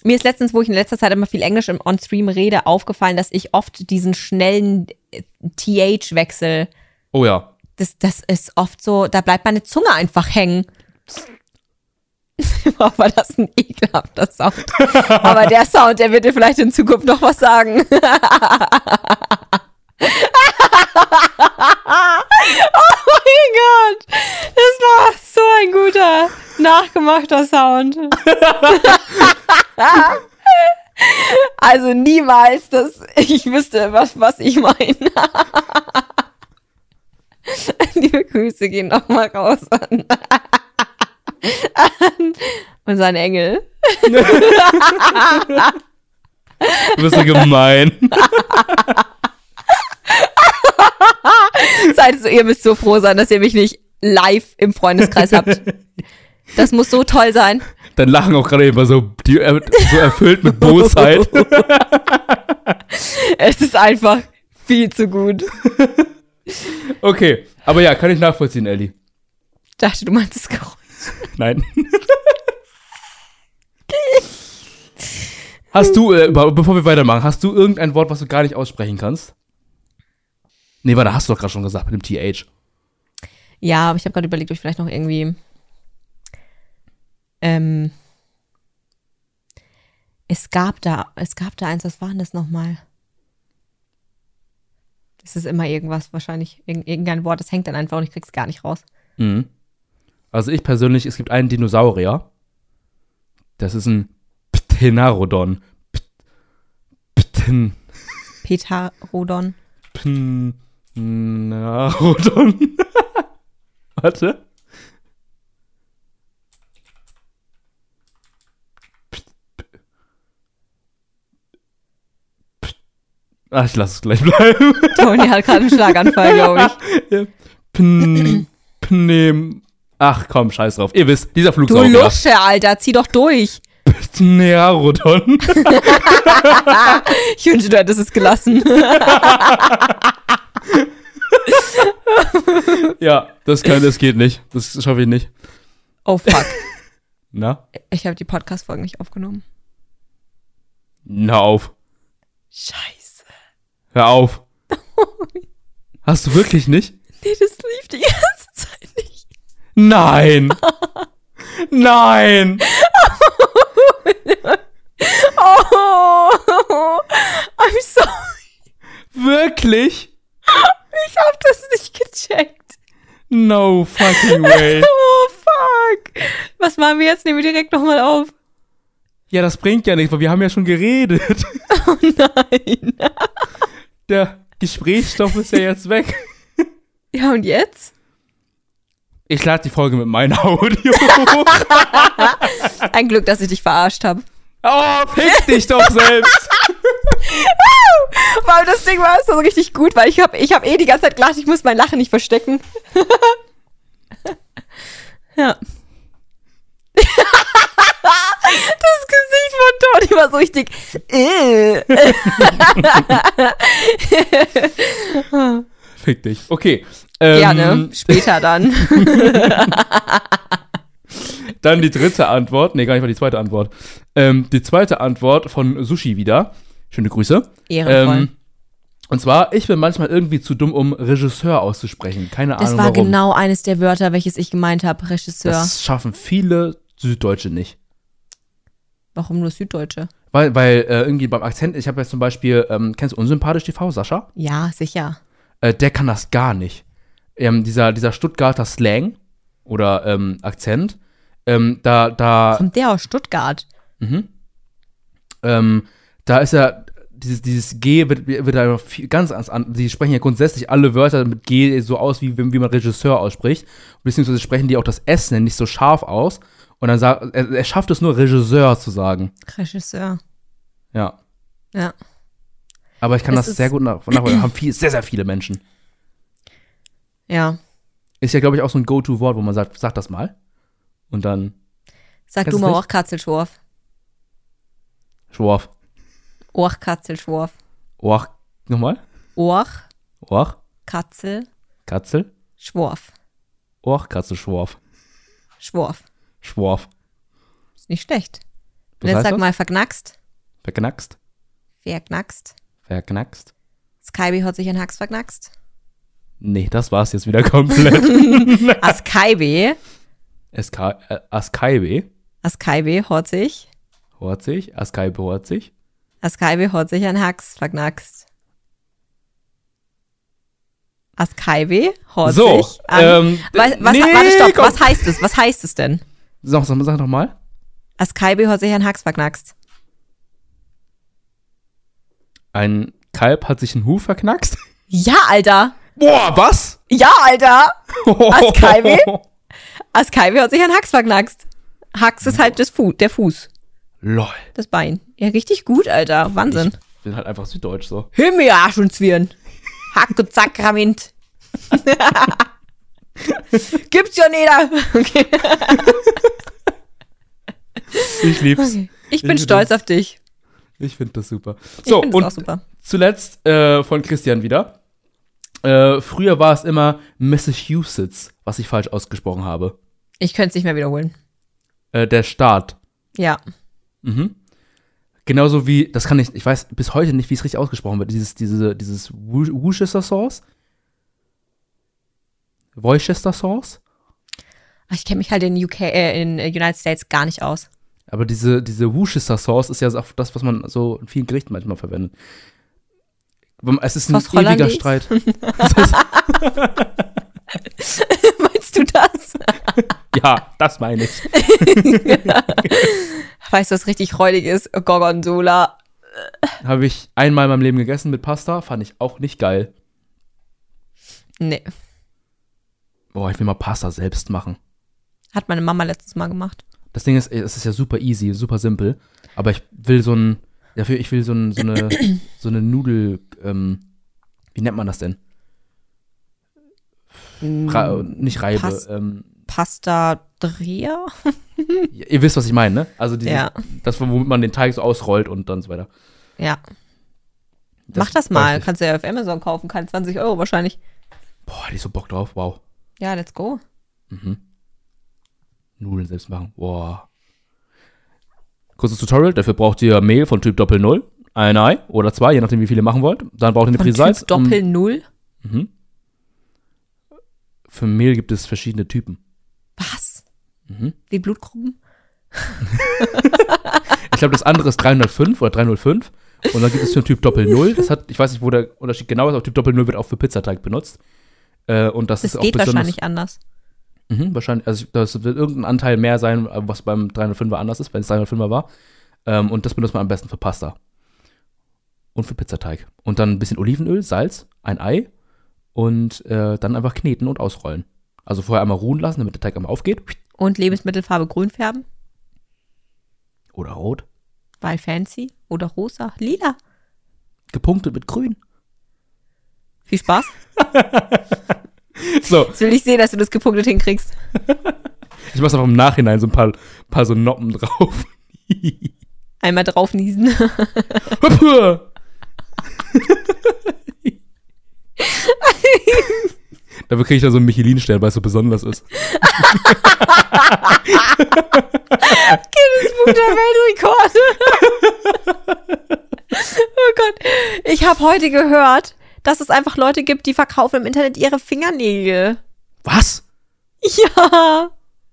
Mir ist letztens, wo ich in letzter Zeit immer viel Englisch im On-Stream rede, aufgefallen, dass ich oft diesen schnellen äh, TH-Wechsel, Oh ja. Das, das ist oft so, da bleibt meine Zunge einfach hängen. Boah, [laughs] war das ein ekelhafter Sound. [laughs] Aber der Sound, der wird dir vielleicht in Zukunft noch was sagen. [laughs] oh mein Gott. Das war so ein guter, nachgemachter Sound. Also niemals, dass ich wüsste, was, was ich meine. [laughs] Liebe Grüße gehen nochmal raus an, an unseren Engel. [laughs] Du bist so gemein. [laughs] Seid so, ihr müsst so froh sein, dass ihr mich nicht live im Freundeskreis habt. Das muss so toll sein. Dein Lachen auch gerade immer so, die, äh, so erfüllt mit Bosheit. Es ist einfach viel zu gut. Okay, aber ja, kann ich nachvollziehen, Ellie. Dachte, du meinst das Geräusch. Nein. Hast du, äh, be- bevor wir weitermachen, hast du irgendein Wort, was du gar nicht aussprechen kannst? Nee, warte, hast du doch gerade schon gesagt, mit dem TH. Ja, aber ich habe gerade überlegt, ob ich vielleicht noch irgendwie. Ähm, es gab da, es gab da eins, was war denn das nochmal? Es ist immer irgendwas, wahrscheinlich irg irgendein Wort, das hängt dann einfach und ich krieg's gar nicht raus. Mhm. Also ich persönlich, es gibt einen Dinosaurier. Das ist ein Ptenarodon. Pten, Petarodon. Ptenarodon. [laughs] Warte. Ach, ich lasse es gleich bleiben. Tony hat gerade einen Schlaganfall, glaube ich. [laughs] Ja. Pn, Pnem. Ach komm, scheiß drauf. Ihr wisst, dieser Du Flugsaurier. Lusche, Alter, zieh doch durch. Ptenarodon. [laughs] Ich wünsche, du hättest es gelassen. [laughs] ja, das kann, das geht nicht. Das schaffe ich nicht. Oh fuck. Na? Ich habe die Podcast-Folgen nicht aufgenommen. Na auf. Scheiße. Hör auf. [laughs] Hast du wirklich nicht? Nee, das lief die ganze Zeit nicht. Nein. [laughs] Nein. Oh, I'm sorry. Wirklich? Ich hab das nicht gecheckt. No fucking way. [laughs] Oh, fuck. Was machen wir jetzt? Nehmen wir direkt nochmal auf. Ja, das bringt ja nichts, weil wir haben ja schon geredet. Oh nein. Der Gesprächsstoff ist ja jetzt weg. [laughs] Ja, und jetzt? Ich lade die Folge mit meinem Audio hoch. [laughs] Ein Glück, dass ich dich verarscht habe. Oh, fick dich doch selbst. [laughs] Wow, das Ding war so richtig gut, weil ich habe ich hab eh die ganze Zeit gelacht, ich muss mein Lachen nicht verstecken. ja. Das von Toni war so richtig. Äh. Fick dich. Okay. Ähm, Gerne, später dann. [laughs] Dann die dritte Antwort. Nee, gar nicht mal die zweite Antwort. Ähm, die zweite Antwort von Sushi wieder. Schöne Grüße. Ehrenvoll. Ähm, und zwar, ich bin manchmal irgendwie zu dumm, um Regisseur auszusprechen. Keine das Ahnung war warum. genau eines der Wörter, welches ich gemeint habe, Regisseur. Das schaffen viele Süddeutsche nicht. Warum nur Süddeutsche? Weil, weil äh, irgendwie beim Akzent, ich habe jetzt zum Beispiel, ähm, kennst du Unsympathisch TV, Sascha? Ja, sicher. Äh, der kann das gar nicht. Ähm, dieser, dieser Stuttgarter Slang oder ähm, Akzent, ähm, da, da, Kommt der aus Stuttgart? ähm, da ist ja, dieses, dieses G wird, wird da viel, ganz anders an. Sie sprechen ja grundsätzlich alle Wörter mit G so aus, wie, wie man Regisseur ausspricht. Beziehungsweise sprechen die auch das S nicht so scharf aus. Und dann sagt, er, er schafft es nur, Regisseur zu sagen. Regisseur. Ja. Ja. Aber ich kann Es das sehr gut nach, nachvollziehen. Haben viel, sehr, sehr viele Menschen. Ja. Ist ja, glaube ich, auch so ein Go-To-Wort, wo man sagt, sag das mal. Und dann Sag du mal nicht? auch Katzelschworf. Schworf. Och Katzelschworf. Oach, nochmal? Och Oach, Katzel Katzel, Schworf. Oach, Katzel, Schworf. Schworf. Ist nicht schlecht. Und Was jetzt sag das? mal verknackst. Verknackst. Verknackst. Verknackst. Skyby hat sich ein Hax verknackst. Nee, das war's jetzt wieder [laughs] komplett. [laughs] Askaibe. SK, äh, Askaibe. Askaibe hat sich. Hort sich. Askaibe hort sich. Askaibe hat sich ein Hax verknackst. Askaibe hat So, sich ähm, nee, warte, stopp. komm. Was heißt es? Was heißt es denn? Sag, sag, sag doch mal. Askaibe hat sich ein Hax verknackst. Ein Kalb hat sich einen Huf verknackst. Ja, Alter. Boah, was? Ja, Alter. Askaibe? [laughs] Askaibe hat sich ein Hax verknackst. Hax ist halt das Fu der Fuß, Lol. das Bein. Ja, richtig gut, Alter. Wahnsinn. Ich bin halt einfach süddeutsch so. Himmel, Arsch und Zwirn. Hack und Sakrament. [laughs] [laughs] Gibt's ja nicht. [laughs] Okay. Ich lieb's. Ich bin Ich stolz auf dich. Ich finde das super. Ich So, finde und es auch super. zuletzt äh, von Christian wieder. Äh, früher war es immer Massachusetts, was ich falsch ausgesprochen habe. Ich könnte es nicht mehr wiederholen. Äh, der Staat. Ja. Genauso wie, das kann ich, ich weiß bis heute nicht, wie es richtig ausgesprochen wird. Dieses, diese, dieses Wor- Worcester Sauce. Worcester Sauce. Ach, Ich kenne mich halt in UK, äh, in äh, United States gar nicht aus. Aber diese, diese Worcester Sauce ist ja auch das, was man so in vielen Gerichten manchmal verwendet. Es ist ein ewiger? Streit. [laughs] [laughs] Meinst du das? ja, das meine ich. [laughs] Weißt du, was richtig räudig ist? Gorgonzola. Habe ich einmal in meinem Leben gegessen mit Pasta, fand ich auch nicht geil. Nee. Boah, ich will mal Pasta selbst machen. Hat meine Mama letztes Mal gemacht. Das Ding ist, es ist ja super easy, super simpel. Aber ich will so ein, dafür, ich will so, ein, so eine, so eine Nudel, ähm, wie nennt man das denn? Ra nicht Reibe. Pas- Ähm, Pasta Dreher? [laughs] ihr wisst, was ich meine, ne? Also dieses, Ja. das, womit man den Teig so ausrollt und dann so weiter. Ja. Das Mach das mal. Kannst du ja auf Amazon kaufen. Keine 20 Euro wahrscheinlich. Boah, hätte ich so Bock drauf. Wow. Ja, let's go. Nudeln selbst machen. Boah. Kurzes Tutorial. Dafür braucht ihr Mehl von Typ Doppel Null. Ein Ei oder zwei, je nachdem, wie viele ihr machen wollt. Dann braucht ihr eine Prise typ Salz. Doppel Null. Für Mehl gibt es verschiedene Typen. Was? Mhm. Wie Blutgruppen? Ich glaube, das andere ist 305 oder 305. Und dann gibt es den Typ Doppel Null. Das hat, ich weiß nicht, wo der Unterschied genau ist, aber Typ Doppel Null wird auch für Pizzateig benutzt. Äh, und das, Das ist auch geht wahrscheinlich anders. Mhm, wahrscheinlich, also das wird irgendein Anteil mehr sein, was beim 305er anders ist, wenn es 305er war. Ähm, und das benutzt man am besten für Pasta. und für Pizzateig. Und dann ein bisschen Olivenöl, Salz, ein Ei und äh, dann einfach kneten und ausrollen. Also vorher einmal ruhen lassen, damit der Teig einmal aufgeht. Und Lebensmittelfarbe grün färben, Oder rot. weil fancy. Oder rosa, lila. Gepunktet mit grün. Viel Spaß. So, Jetzt will ich sehen, dass du das gepunktet hinkriegst. ich mach's einfach im Nachhinein so ein paar, paar so Noppen drauf. Einmal drauf niesen. Dafür kriege ich da so einen Michelin-Stern, weil es so besonders ist. Buch der Weltrekorde. oh Gott. Ich habe heute gehört, dass es einfach Leute gibt, die verkaufen im Internet ihre Fingernägel. Was? Ja.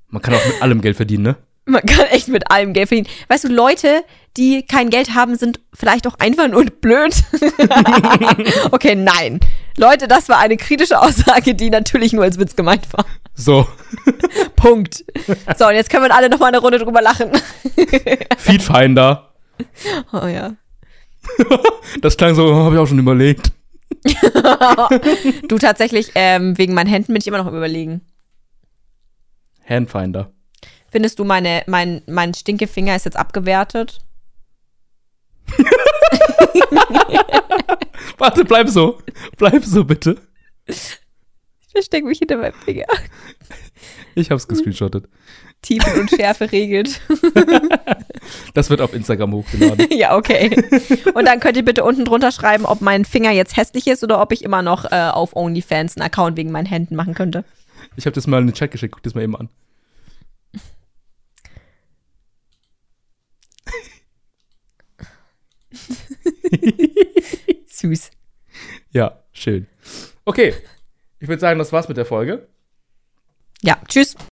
Man kann auch mit allem Geld verdienen, ne? Man kann echt mit allem Geld verdienen. Weißt du, Leute, die kein Geld haben, sind vielleicht auch einfach nur blöd. [laughs] okay, nein. Leute, das war eine kritische Aussage, die natürlich nur als Witz gemeint war. So, [laughs] Punkt. So, und jetzt können wir alle noch mal eine Runde drüber lachen. [laughs] Feedfinder. Oh ja. Das klang so, habe ich auch schon überlegt. [laughs] Du tatsächlich, ähm, wegen meinen Händen bin ich immer noch am überlegen. Handfinder. Findest du, meine, mein, mein Stinkefinger ist jetzt abgewertet? [laughs] Warte, bleib so. Bleib so, bitte. Ich verstecke mich hinter meinem Finger. Ich hab's gescreenshottet. Tiefen und Schärfe [laughs] regelt. Das wird auf Instagram hochgeladen. [laughs] ja, okay. Und dann könnt ihr bitte unten drunter schreiben, ob mein Finger jetzt hässlich ist oder ob ich immer noch äh, auf OnlyFans einen Account wegen meinen Händen machen könnte. Ich habe das mal in den Chat geschickt, guck das mal eben an. [laughs] Süß. Ja, schön. Okay. Ich würde sagen, das war's mit der Folge. Ja, tschüss.